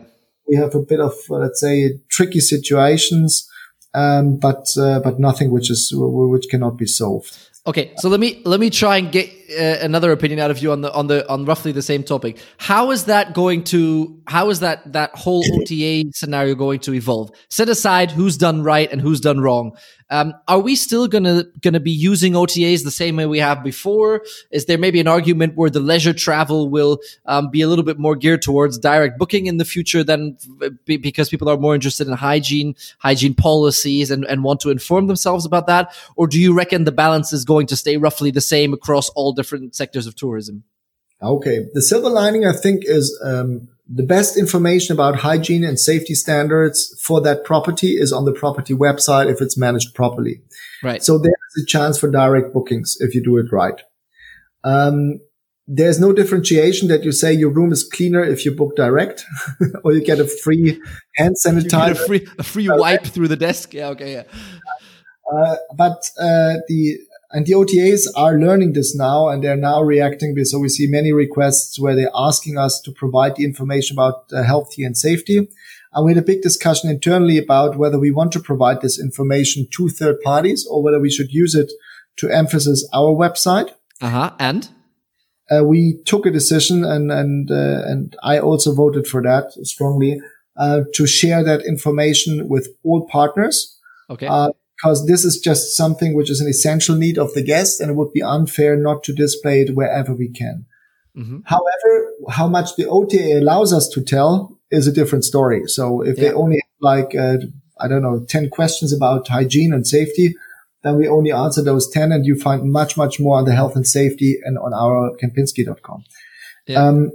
Speaker 1: We have a bit of, uh, let's say, tricky situations, um, but uh, but nothing which is which cannot be solved.
Speaker 3: Okay, so let me let me try and get uh, another opinion out of you on the on the on roughly the same topic. How is that going to? How is that that whole OTA scenario going to evolve? Set aside who's done right and who's done wrong. Um, are we still gonna gonna be using OTAs the same way we have before? Is there maybe an argument where the leisure travel will um, be a little bit more geared towards direct booking in the future than because people are more interested in hygiene, hygiene policies, and, and want to inform themselves about that? Or do you reckon the balance is going to stay roughly the same across all different sectors of tourism?
Speaker 1: Okay, the silver lining I think is um, the best information about hygiene and safety standards for that property is on the property website if it's managed properly.
Speaker 3: Right.
Speaker 1: So there's a chance for direct bookings if you do it right. Um, there's no differentiation that you say your room is cleaner if you book direct or you get a free hand sanitizer.
Speaker 3: a free, a free wipe through the desk. Yeah. Okay. Yeah.
Speaker 1: Uh, but uh, the and the OTAs are learning this now and they're now reacting. So we see many requests where they're asking us to provide the information about uh, health and safety. And we had a big discussion internally about whether we want to provide this information to third parties or whether we should use it to emphasize our website.
Speaker 3: Uh huh. And
Speaker 1: uh, we took a decision, and and uh, and I also voted for that strongly uh, to share that information with all partners.
Speaker 3: Okay.
Speaker 1: Because this is just something which is an essential need of the guest and it would be unfair not to display it wherever we can. Mm-hmm. However, how much the OTA allows us to tell is a different story. So if yeah. they only have like, uh, I don't know, 10 questions about hygiene and safety, then we only answer those 10 and you find much, much more on the health and safety and on our kempinski.com. Yeah. Um,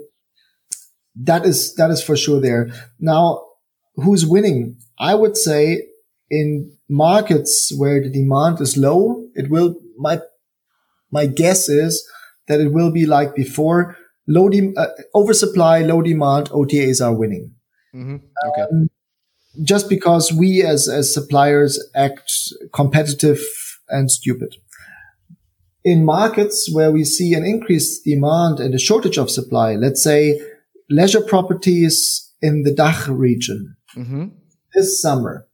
Speaker 1: that is, that is for sure there. Now, who's winning? I would say in markets where the demand is low, it will, my, my guess is that it will be like before low, de- uh, oversupply, low demand, OTAs are winning.
Speaker 3: Mm-hmm. Okay.
Speaker 1: Um, just because we as, as suppliers act competitive and stupid. In markets where we see an increased demand and a shortage of supply, let's say leisure properties in the DACH region mm-hmm. this summer,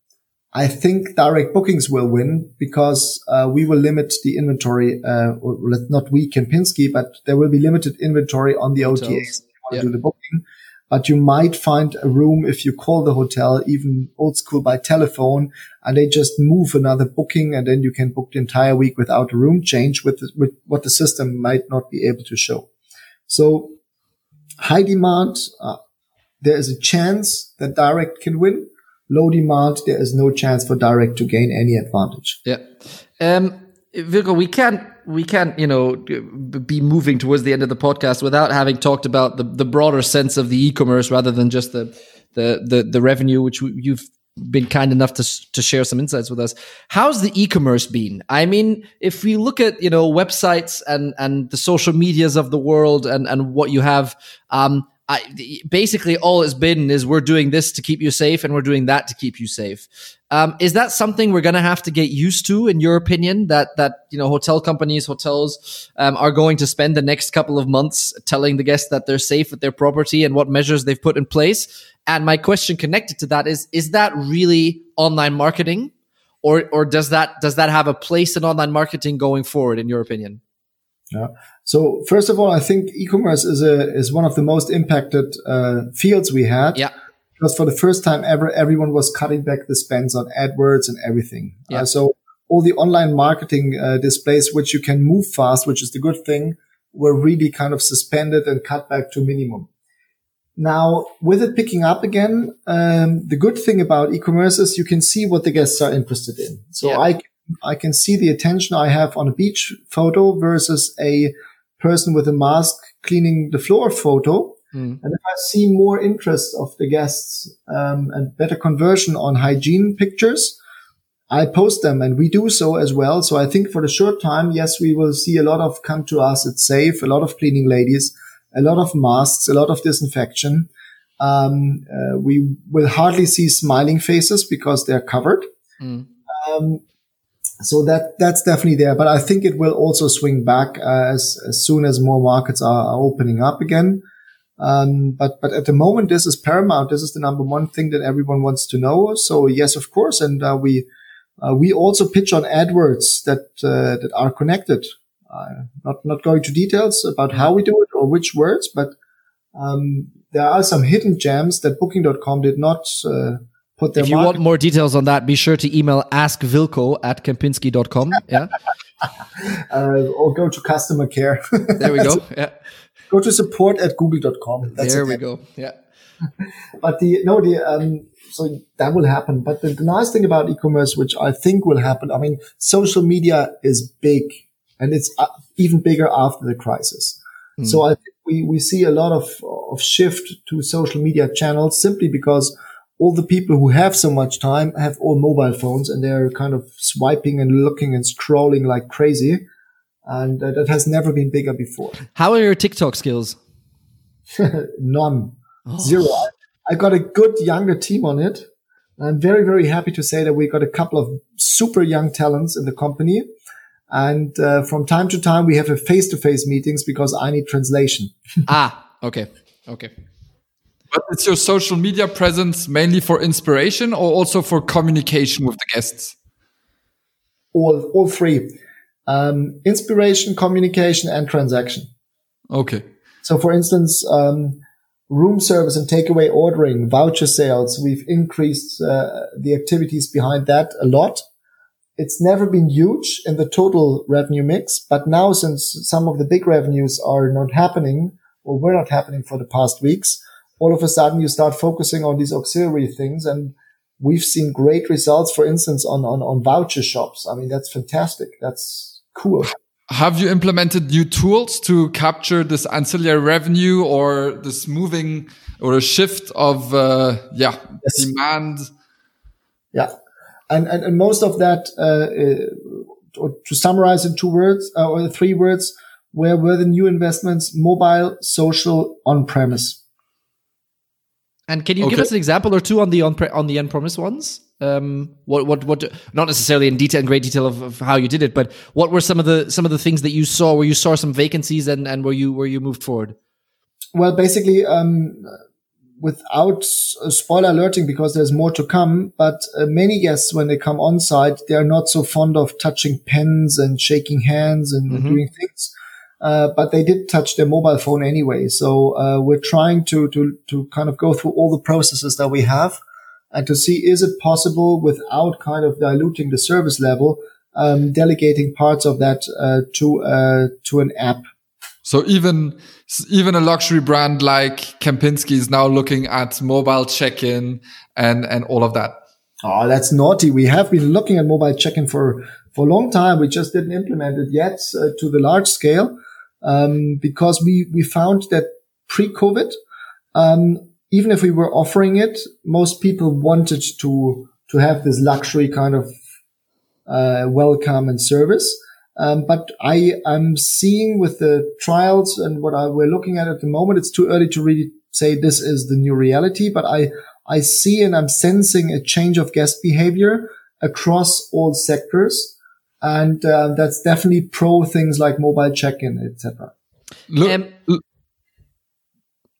Speaker 1: I think direct bookings will win because uh, we will limit the inventory, uh, or not we, Kempinski, but there will be limited inventory on the Hotels. OTAs to do the booking. But you might find a room if you call the hotel, even old school by telephone, and they just move another booking, and then you can book the entire week without a room change with, the, with what the system might not be able to show. So high demand, uh, there is a chance that direct can win low demand, there is no chance for direct to gain any advantage.
Speaker 3: Yeah. Um, Wilko, we can't we can't you know be moving towards the end of the podcast without having talked about the, the broader sense of the e-commerce rather than just the the the, the revenue which you've been kind enough to to share some insights with us. How's the e-commerce been? I mean, if we look at you know websites and and the social medias of the world and and what you have, um, I, basically all it's been is we're doing this to keep you safe and we're doing that to keep you safe. Um, is that something we're going to have to get used to, in your opinion? That that you know, hotel companies, hotels um, are going to spend the next couple of months telling the guests that they're safe at their property and what measures they've put in place. And my question connected to that is: Is that really online marketing, or or does that does that have a place in online marketing going forward, in your opinion?
Speaker 1: Yeah. So first of all, I think e-commerce is a is one of the most impacted uh, fields we had.
Speaker 3: Yeah.
Speaker 1: Because for the first time ever, everyone was cutting back the spends on AdWords and everything.
Speaker 3: Yeah. Uh,
Speaker 1: so all the online marketing uh, displays, which you can move fast, which is the good thing, were really kind of suspended and cut back to minimum. Now, with it picking up again, um, the good thing about e-commerce is you can see what the guests are interested in. So yeah. I, I can see the attention I have on a beach photo versus a person with a mask cleaning the floor photo. Mm. And if I see more interest of the guests um, and better conversion on hygiene pictures, I post them and we do so as well. So I think for the short time, yes, we will see a lot of come to us. It's safe, a lot of cleaning ladies, a lot of masks, a lot of disinfection. Um, uh, we will hardly see smiling faces because they're covered. Mm. Um, so that that's definitely there. But I think it will also swing back uh, as as soon as more markets are, are opening up again. Um, but but at the moment, this is paramount. This is the number one thing that everyone wants to know. So yes, of course, and uh, we uh, we also pitch on AdWords that uh, that are connected. Uh, not not going to details about how we do it or which words, but um, there are some hidden gems that Booking.com did not uh, put their.
Speaker 3: If you want more details on that, be sure to email askwilko at kempinski.com. Yeah.
Speaker 1: uh, or go to customer care.
Speaker 3: there we go. Yeah.
Speaker 1: Go to support at google.com.
Speaker 3: That's there we go. Yeah.
Speaker 1: but the no the um so that will happen. But the, the nice thing about e-commerce, which I think will happen, I mean, social media is big and it's uh, even bigger after the crisis. Mm. So I think we, we see a lot of, of shift to social media channels simply because all the people who have so much time have all mobile phones and they're kind of swiping and looking and scrolling like crazy. And uh, that has never been bigger before.
Speaker 3: How are your TikTok skills?
Speaker 1: None. Oh. Zero. I got a good younger team on it. I'm very, very happy to say that we got a couple of super young talents in the company. And uh, from time to time, we have a face to face meetings because I need translation.
Speaker 3: ah, okay. Okay.
Speaker 2: But it's your social media presence mainly for inspiration or also for communication with the guests?
Speaker 1: All, all three. Um, inspiration, communication, and transaction.
Speaker 2: Okay.
Speaker 1: So for instance, um, room service and takeaway ordering, voucher sales, we've increased uh, the activities behind that a lot. It's never been huge in the total revenue mix, but now since some of the big revenues are not happening or were not happening for the past weeks, all of a sudden you start focusing on these auxiliary things and we've seen great results, for instance, on, on, on voucher shops. I mean, that's fantastic. That's cool.
Speaker 2: Have you implemented new tools to capture this ancillary revenue or this moving or a shift of, uh, yeah, yes. demand?
Speaker 1: Yeah. And, and, and most of that, uh, uh, to summarize in two words uh, or three words, where were the new investments? Mobile, social, on premise.
Speaker 3: And can you okay. give us an example or two on the on on the on-premise ones? Um, what what what? Not necessarily in detail, in great detail of, of, how you did it, but what were some of the some of the things that you saw where you saw some vacancies and and where you where you moved forward?
Speaker 1: Well, basically, um, without spoiler alerting, because there's more to come. But uh, many guests, when they come on site, they are not so fond of touching pens and shaking hands and mm-hmm. doing things. Uh, but they did touch their mobile phone anyway. So uh, we're trying to to to kind of go through all the processes that we have and to see is it possible without kind of diluting the service level, um, delegating parts of that uh, to uh, to an app.
Speaker 2: So even even a luxury brand like Kempinski is now looking at mobile check-in and and all of that.
Speaker 1: Oh, that's naughty. We have been looking at mobile check-in for for a long time. We just didn't implement it yet uh, to the large scale um, because we we found that pre-COVID, um, even if we were offering it, most people wanted to to have this luxury kind of uh, welcome and service. Um, but I am seeing with the trials and what I, we're looking at at the moment, it's too early to really say this is the new reality. But I I see and I'm sensing a change of guest behavior across all sectors and uh, that's definitely pro things like mobile check-in, etc. Um,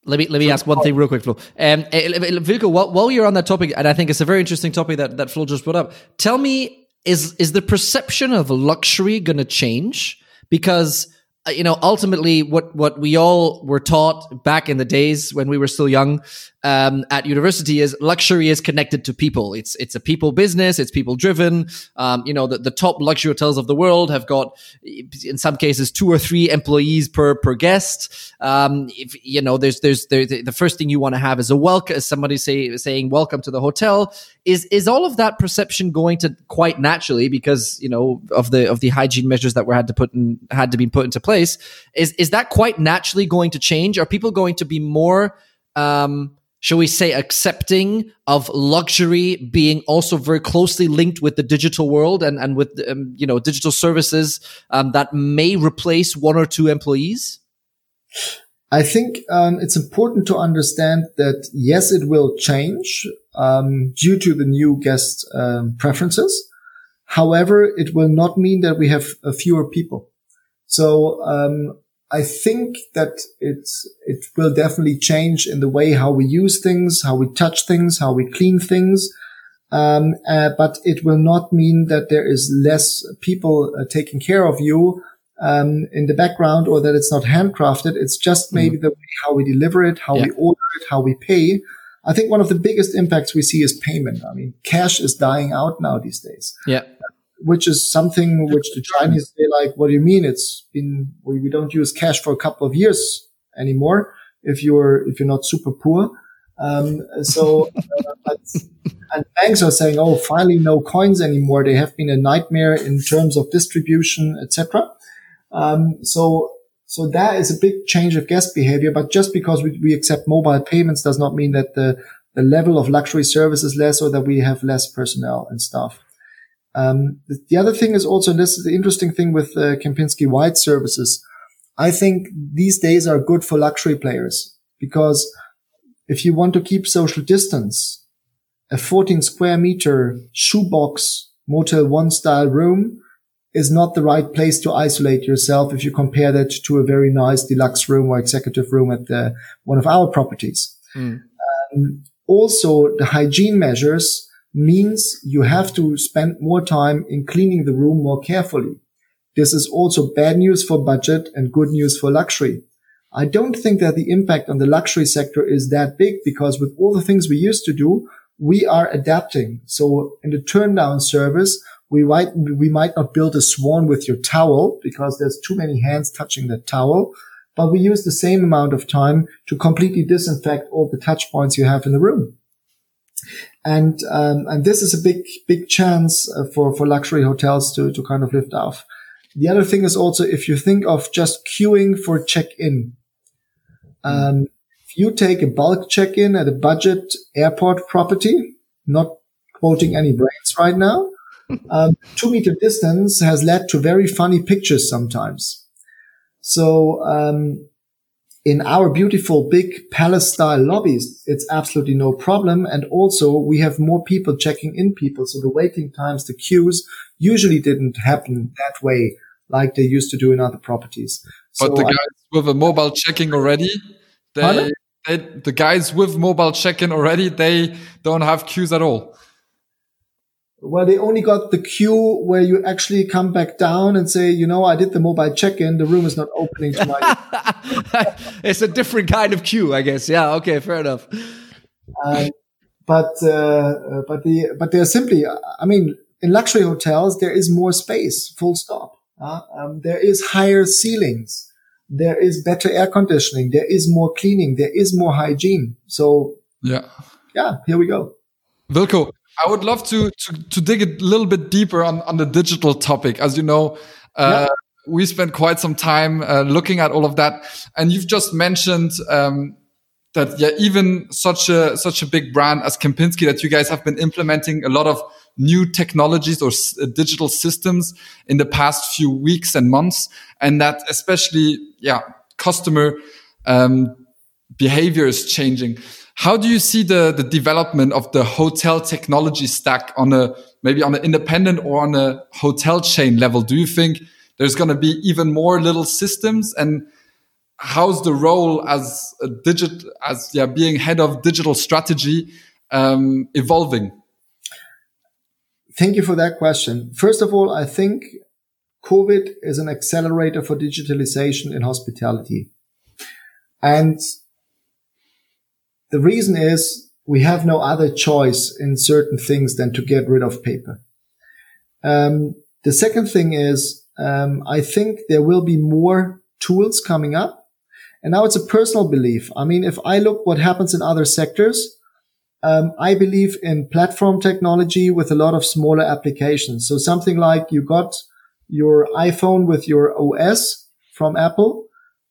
Speaker 3: let me let me ask one thing real quick, Flo. Um, Wilko, while, while you're on that topic, and I think it's a very interesting topic that that Flo just brought up. Tell me, is is the perception of luxury going to change? Because uh, you know, ultimately, what what we all were taught back in the days when we were still young um, at university is luxury is connected to people. It's it's a people business. It's people driven. Um, you know, the, the top luxury hotels of the world have got, in some cases, two or three employees per per guest. Um, if you know, there's there's the, the first thing you want to have is a welcome. As somebody say saying welcome to the hotel. Is is all of that perception going to quite naturally because you know of the of the hygiene measures that were had to put in had to be put into place? Is is that quite naturally going to change? Are people going to be more um, shall we say, accepting of luxury being also very closely linked with the digital world and, and with, um, you know, digital services um, that may replace one or two employees?
Speaker 1: I think um, it's important to understand that yes, it will change um, due to the new guest um, preferences. However, it will not mean that we have uh, fewer people. So um, I think that it it will definitely change in the way how we use things, how we touch things, how we clean things. Um, uh, but it will not mean that there is less people uh, taking care of you. um, in the background or that it's not handcrafted. It's just mm-hmm. maybe mm. the way how we deliver it, how yeah. we order it, how we pay. I think one of the biggest impacts we see is payment. I mean, cash is dying out now these days.
Speaker 3: Yeah.
Speaker 1: Which is something which the Chinese say like, what do you mean? It's been, we don't use cash for a couple of years anymore. If you're, if you're not super poor. Um, so, uh, and banks are saying, "Oh, finally, no coins anymore." They have been a nightmare in terms of distribution, etc. Um, so, so that is a big change of guest behavior. But just because we, we accept mobile payments does not mean that the the level of luxury service is less or that we have less personnel and staff. Um, the other thing is also, and this is the interesting thing with uh, Kempinski White services. I think these days are good for luxury players because if you want to keep social distance, a 14 square meter shoebox Motel 1 style room is not the right place to isolate yourself if you compare that to a very nice deluxe room or executive room at the, one of our properties. Mm. Um, also, the hygiene measures means you have to spend more time in cleaning the room more carefully. This is also bad news for budget and good news for luxury. I don't think that the impact on the luxury sector is that big because with all the things we used to do, we are adapting. So in the turn down service, we might, we might not build a swan with your towel because there's too many hands touching the towel, but we use the same amount of time to completely disinfect all the touch points you have in the room. And, um, and this is a big, big chance uh, for, for luxury hotels to, to kind of lift off. The other thing is also if you think of just queuing for check-in, um, if you take a bulk check-in at a budget airport property, not quoting any brands right now, um, two meter distance has led to very funny pictures sometimes. So, um, in our beautiful big palace style lobbies, it's absolutely no problem. And also we have more people checking in people. So the waiting times, the queues usually didn't happen that way like they used to do in other properties.
Speaker 2: But so the guys I, with a mobile checking already, they, they, the guys with mobile check-in already, they don't have queues at all.
Speaker 1: Well, they only got the queue where you actually come back down and say, you know, I did the mobile check-in. The room is not opening to
Speaker 3: my. it's a different kind of queue, I guess. Yeah. Okay. Fair enough.
Speaker 1: Um, but uh, but the but they're simply. I mean, in luxury hotels, there is more space. Full stop. Uh, um, there is higher ceilings there is better air conditioning, there is more cleaning, there is more hygiene. So
Speaker 2: yeah,
Speaker 1: yeah, here we go.
Speaker 2: Wilko, I would love to, to, to dig a little bit deeper on, on the digital topic. As you know, uh, yeah. we spent quite some time uh, looking at all of that, and you've just mentioned um, that yeah, even such a such a big brand as Kempinski, that you guys have been implementing a lot of new technologies or uh, digital systems in the past few weeks and months, and that especially, yeah, customer um, behavior is changing. How do you see the the development of the hotel technology stack on a maybe on an independent or on a hotel chain level? Do you think there's going to be even more little systems and how's the role as a digit as yeah being head of digital strategy um, evolving
Speaker 1: Thank you for that question. First of all, I think COVID is an accelerator for digitalization in hospitality. And the reason is we have no other choice in certain things than to get rid of paper. Um, the second thing is, um, I think there will be more tools coming up. And now it's a personal belief. I mean, if I look what happens in other sectors, um, I believe in platform technology with a lot of smaller applications. So something like you got your iPhone with your OS from Apple,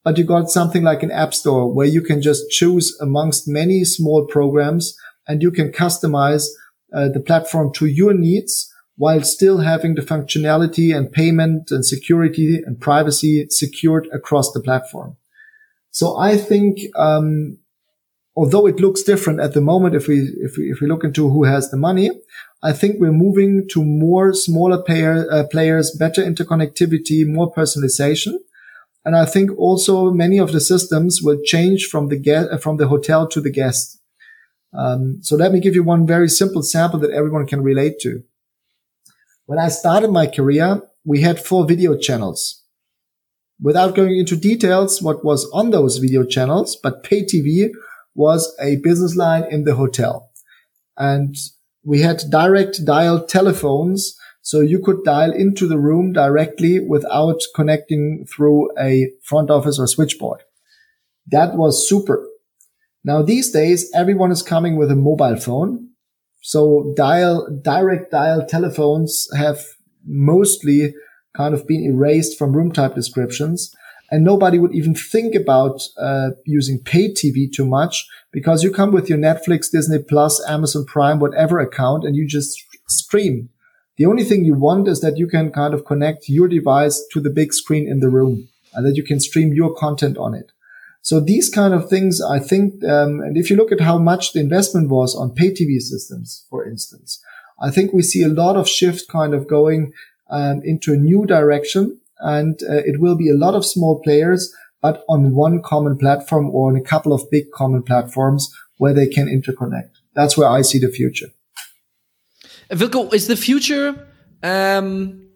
Speaker 1: but you got something like an app store where you can just choose amongst many small programs and you can customize uh, the platform to your needs while still having the functionality and payment and security and privacy secured across the platform. So I think um, although it looks different at the moment, if we, if we, if we look into who has the money, I think we're moving to more smaller player, uh, players, better interconnectivity, more personalization. And I think also many of the systems will change from the guest, uh, from the hotel to the guest. Um, so let me give you one very simple sample that everyone can relate to. When I started my career, we had four video channels. without going into details, what was on those video channels, but pay TV was a business line in the hotel. And we had direct dial telephones. So you could dial into the room directly without connecting through a front office or switchboard. That was super. Now these days, everyone is coming with a mobile phone. So dial, direct dial telephones have mostly kind of been erased from room type descriptions. And nobody would even think about uh, using paid TV too much because you come with your Netflix, Disney Plus, Amazon Prime, whatever account, and you just stream. The only thing you want is that you can kind of connect your device to the big screen in the room and that you can stream your content on it. So these kind of things, I think, um, and if you look at how much the investment was on pay TV systems, for instance, I think we see a lot of shift kind of going um, into a new direction, and uh, it will be a lot of small players, but on one common platform or on a couple of big common platforms where they can interconnect. That's where I see the future.
Speaker 3: Wilko, is the future um,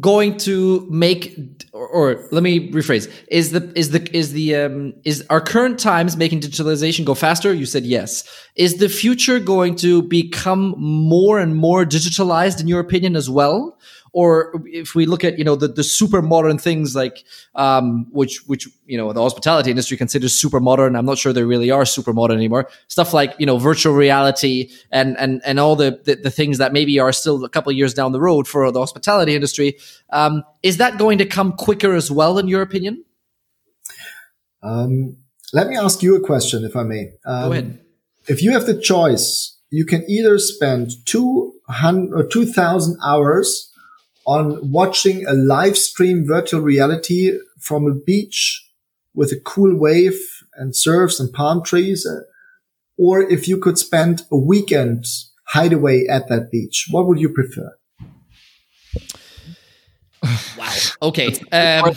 Speaker 3: going to make or, or, let me rephrase. Is the is the is the um is our current times making digitalization go faster? You said yes. Is the future going to become more and more digitalized in your opinion as well or if we look at you know the, the super modern things like um, which which you know the hospitality industry considers super modern i'm not sure they really are super modern anymore. Stuff like you know virtual reality and and and all the the, the things that maybe are still a couple years down the road for the hospitality industry. Um, is that going to come quicker as well in your opinion?
Speaker 1: Um, let me ask you a question if i may.
Speaker 3: Um, go ahead.
Speaker 1: if you have the choice you can either spend 200 or 2000 hours on watching a live stream virtual reality from a beach with a cool wave and surfs and palm trees, uh, or if you could spend a weekend hideaway at that beach, what would you prefer?
Speaker 3: wow. Okay. Um,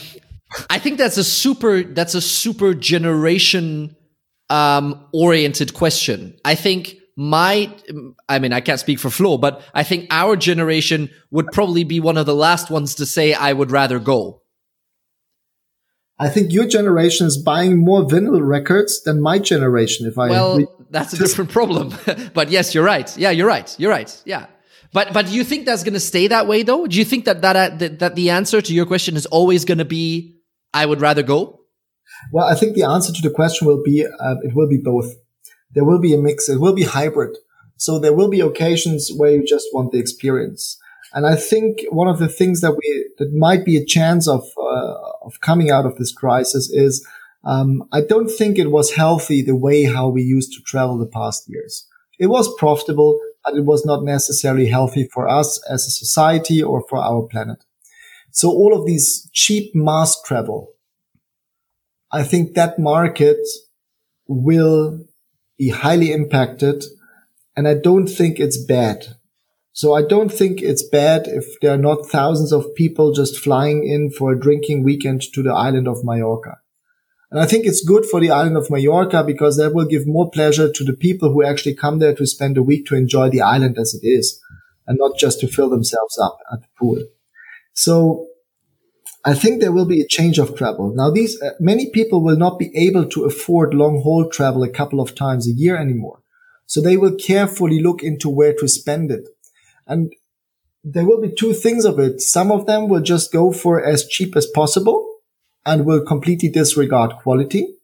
Speaker 3: I think that's a super. That's a super generation um, oriented question. I think my i mean i can't speak for flo but i think our generation would probably be one of the last ones to say i would rather go.
Speaker 1: I think your generation is buying more vinyl records than my generation if i
Speaker 3: well re- that's a different problem. But yes you're right. Yeah you're right. You're right. Yeah. But but do you think that's going to stay that way though? Do you think that that, uh, that that the answer to your question is always going to be i would rather go
Speaker 1: well i think the answer to the question will be uh, it will be both there will be a mix. It will be hybrid. So there will be occasions where you just want the experience. And I think one of the things that we, that might be a chance of, uh, of coming out of this crisis is, um, I don't think it was healthy the way how we used to travel the past years. It was profitable, but it was not necessarily healthy for us as a society or for our planet. So all of these cheap mass travel, I think that market will highly impacted. And I don't think it's bad. So I don't think it's bad if there are not thousands of people just flying in for a drinking weekend to the island of Mallorca. And I think it's good for the island of Mallorca because that will give more pleasure to the people who actually come there to spend a week to enjoy the island as it is and not just to fill themselves up at the pool. So I think there will be a change of travel. Now, these uh, many people will not be able to afford long haul travel a couple of times a year anymore. So they will carefully look into where to spend it. And there will be two things of it. Some of them will just go for as cheap as possible and will completely disregard quality.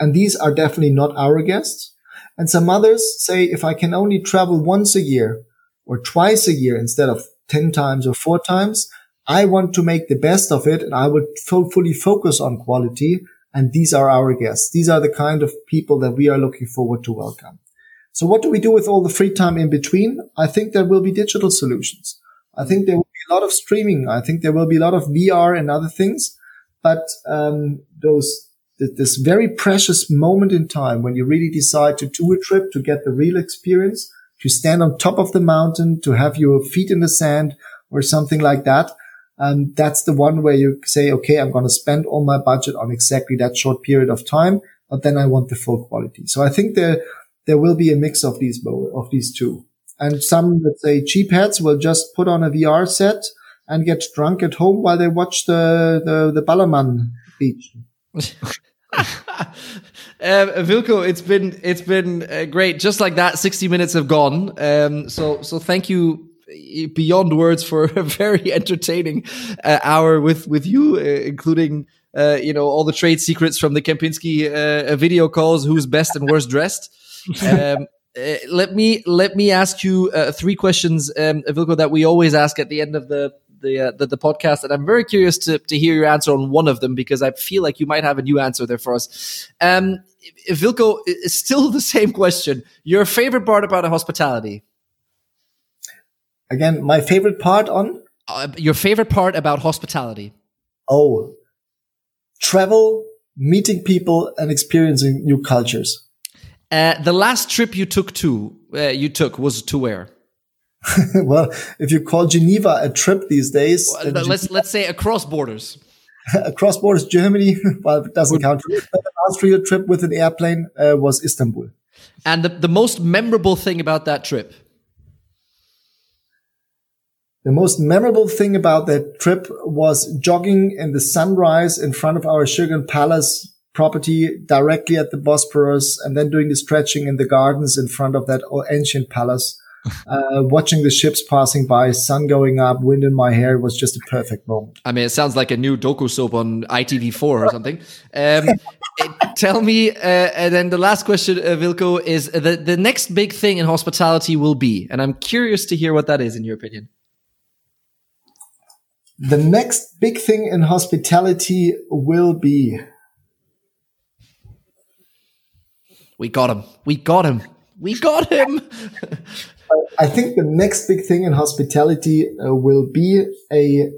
Speaker 1: And these are definitely not our guests. And some others say, if I can only travel once a year or twice a year instead of 10 times or four times, I want to make the best of it and I would f- fully focus on quality. And these are our guests. These are the kind of people that we are looking forward to welcome. So what do we do with all the free time in between? I think there will be digital solutions. I think there will be a lot of streaming. I think there will be a lot of VR and other things. But um, those this very precious moment in time when you really decide to do a trip to get the real experience, to stand on top of the mountain, to have your feet in the sand or something like that. And that's the one where you say, okay, I'm going to spend all my budget on exactly that short period of time, but then I want the full quality. So I think there, there will be a mix of these, of these two. And some, let's say cheap heads will just put on a VR set and get drunk at home while they watch the the, the Ballermann beach.
Speaker 3: Um, Wilko, it's been it's been uh, great. Just like that, sixty minutes have gone. Um, so so thank you beyond words for a very entertaining uh, hour with with you, uh, including uh, you know all the trade secrets from the Kempinski uh, video calls, who's best and worst dressed. Um, uh, let me let me ask you uh, three questions, um, Wilko, that we always ask at the end of the the, uh, the, the podcast, and I'm very curious to to hear your answer on one of them because I feel like you might have a new answer there for us. Um, is still the same question. Your favorite part about a hospitality?
Speaker 1: Again, my favorite part on
Speaker 3: uh, your favorite part about hospitality.
Speaker 1: Oh, travel, meeting people, and experiencing new cultures.
Speaker 3: Uh, the last trip you took to uh, you took was to where?
Speaker 1: well, if you call Geneva a trip these days,
Speaker 3: well, let's Geneva, let's say across borders.
Speaker 1: across borders, Germany. Well, it doesn't count. The last real trip with an airplane uh, was Istanbul.
Speaker 3: And the, the most memorable thing about that trip?
Speaker 1: The most memorable thing about that trip was jogging in the sunrise in front of our Çırağan Palace property directly at the Bosporus and then doing the stretching in the gardens in front of that ancient palace. Uh, watching the ships passing by, sun going up, wind in my hair was just a perfect moment.
Speaker 3: I mean, it sounds like a new doku soap on ITV4 or something. Um, tell me, uh, and then the last question, uh, Wilko, is the, the next big thing in hospitality will be, and I'm curious to hear what that is in your opinion.
Speaker 1: The next big thing in hospitality will be
Speaker 3: We got him. We got him. We got him.
Speaker 1: I think the next big thing in hospitality uh, will be a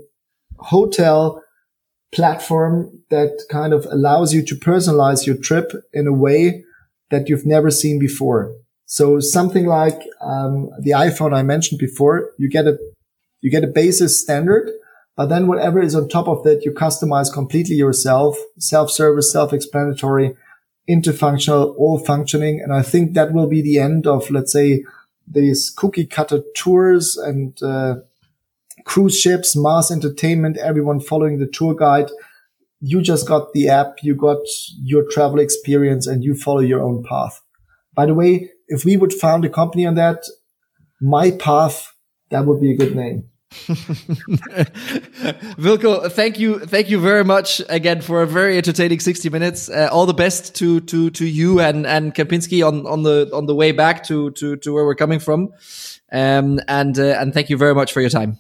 Speaker 1: hotel platform that kind of allows you to personalize your trip in a way that you've never seen before. So something like um, the iPhone I mentioned before, you get a you get a basis standard, but then whatever is on top of that, you customize completely yourself, self-service, self-explanatory interfunctional, all functioning. And I think that will be the end of, let's say, these cookie cutter tours and uh, cruise ships, mass entertainment, everyone following the tour guide. You just got the app, you got your travel experience, and you follow your own path. By the way, if we would found a company on that, my path, that would be a good name.
Speaker 3: Wilko, thank you, thank you very much again for a very entertaining sixty minutes. Uh, all the best to to to you and and Kempinski on on the on the way back to to to where we're coming from, um, and uh, and thank you very much for your time.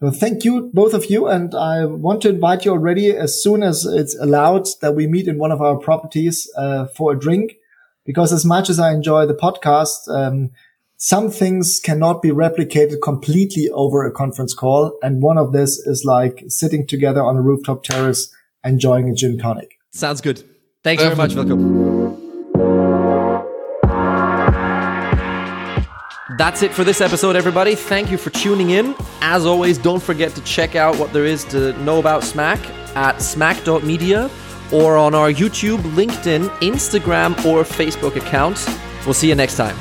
Speaker 1: Well, thank you, both of you, and I want to invite you already as soon as it's allowed that we meet in one of our properties uh, for a drink, because as much as I enjoy the podcast. Um, some things cannot be replicated completely over a conference call. And one of this is like sitting together on a rooftop terrace, enjoying a gin tonic.
Speaker 3: Sounds good. Thanks very much, Wilko. That's it for this episode, everybody. Thank you for tuning in. As always, don't forget to check out what there is to know about Smack at smack.media or on our YouTube, LinkedIn, Instagram, or Facebook accounts. We'll see you next time.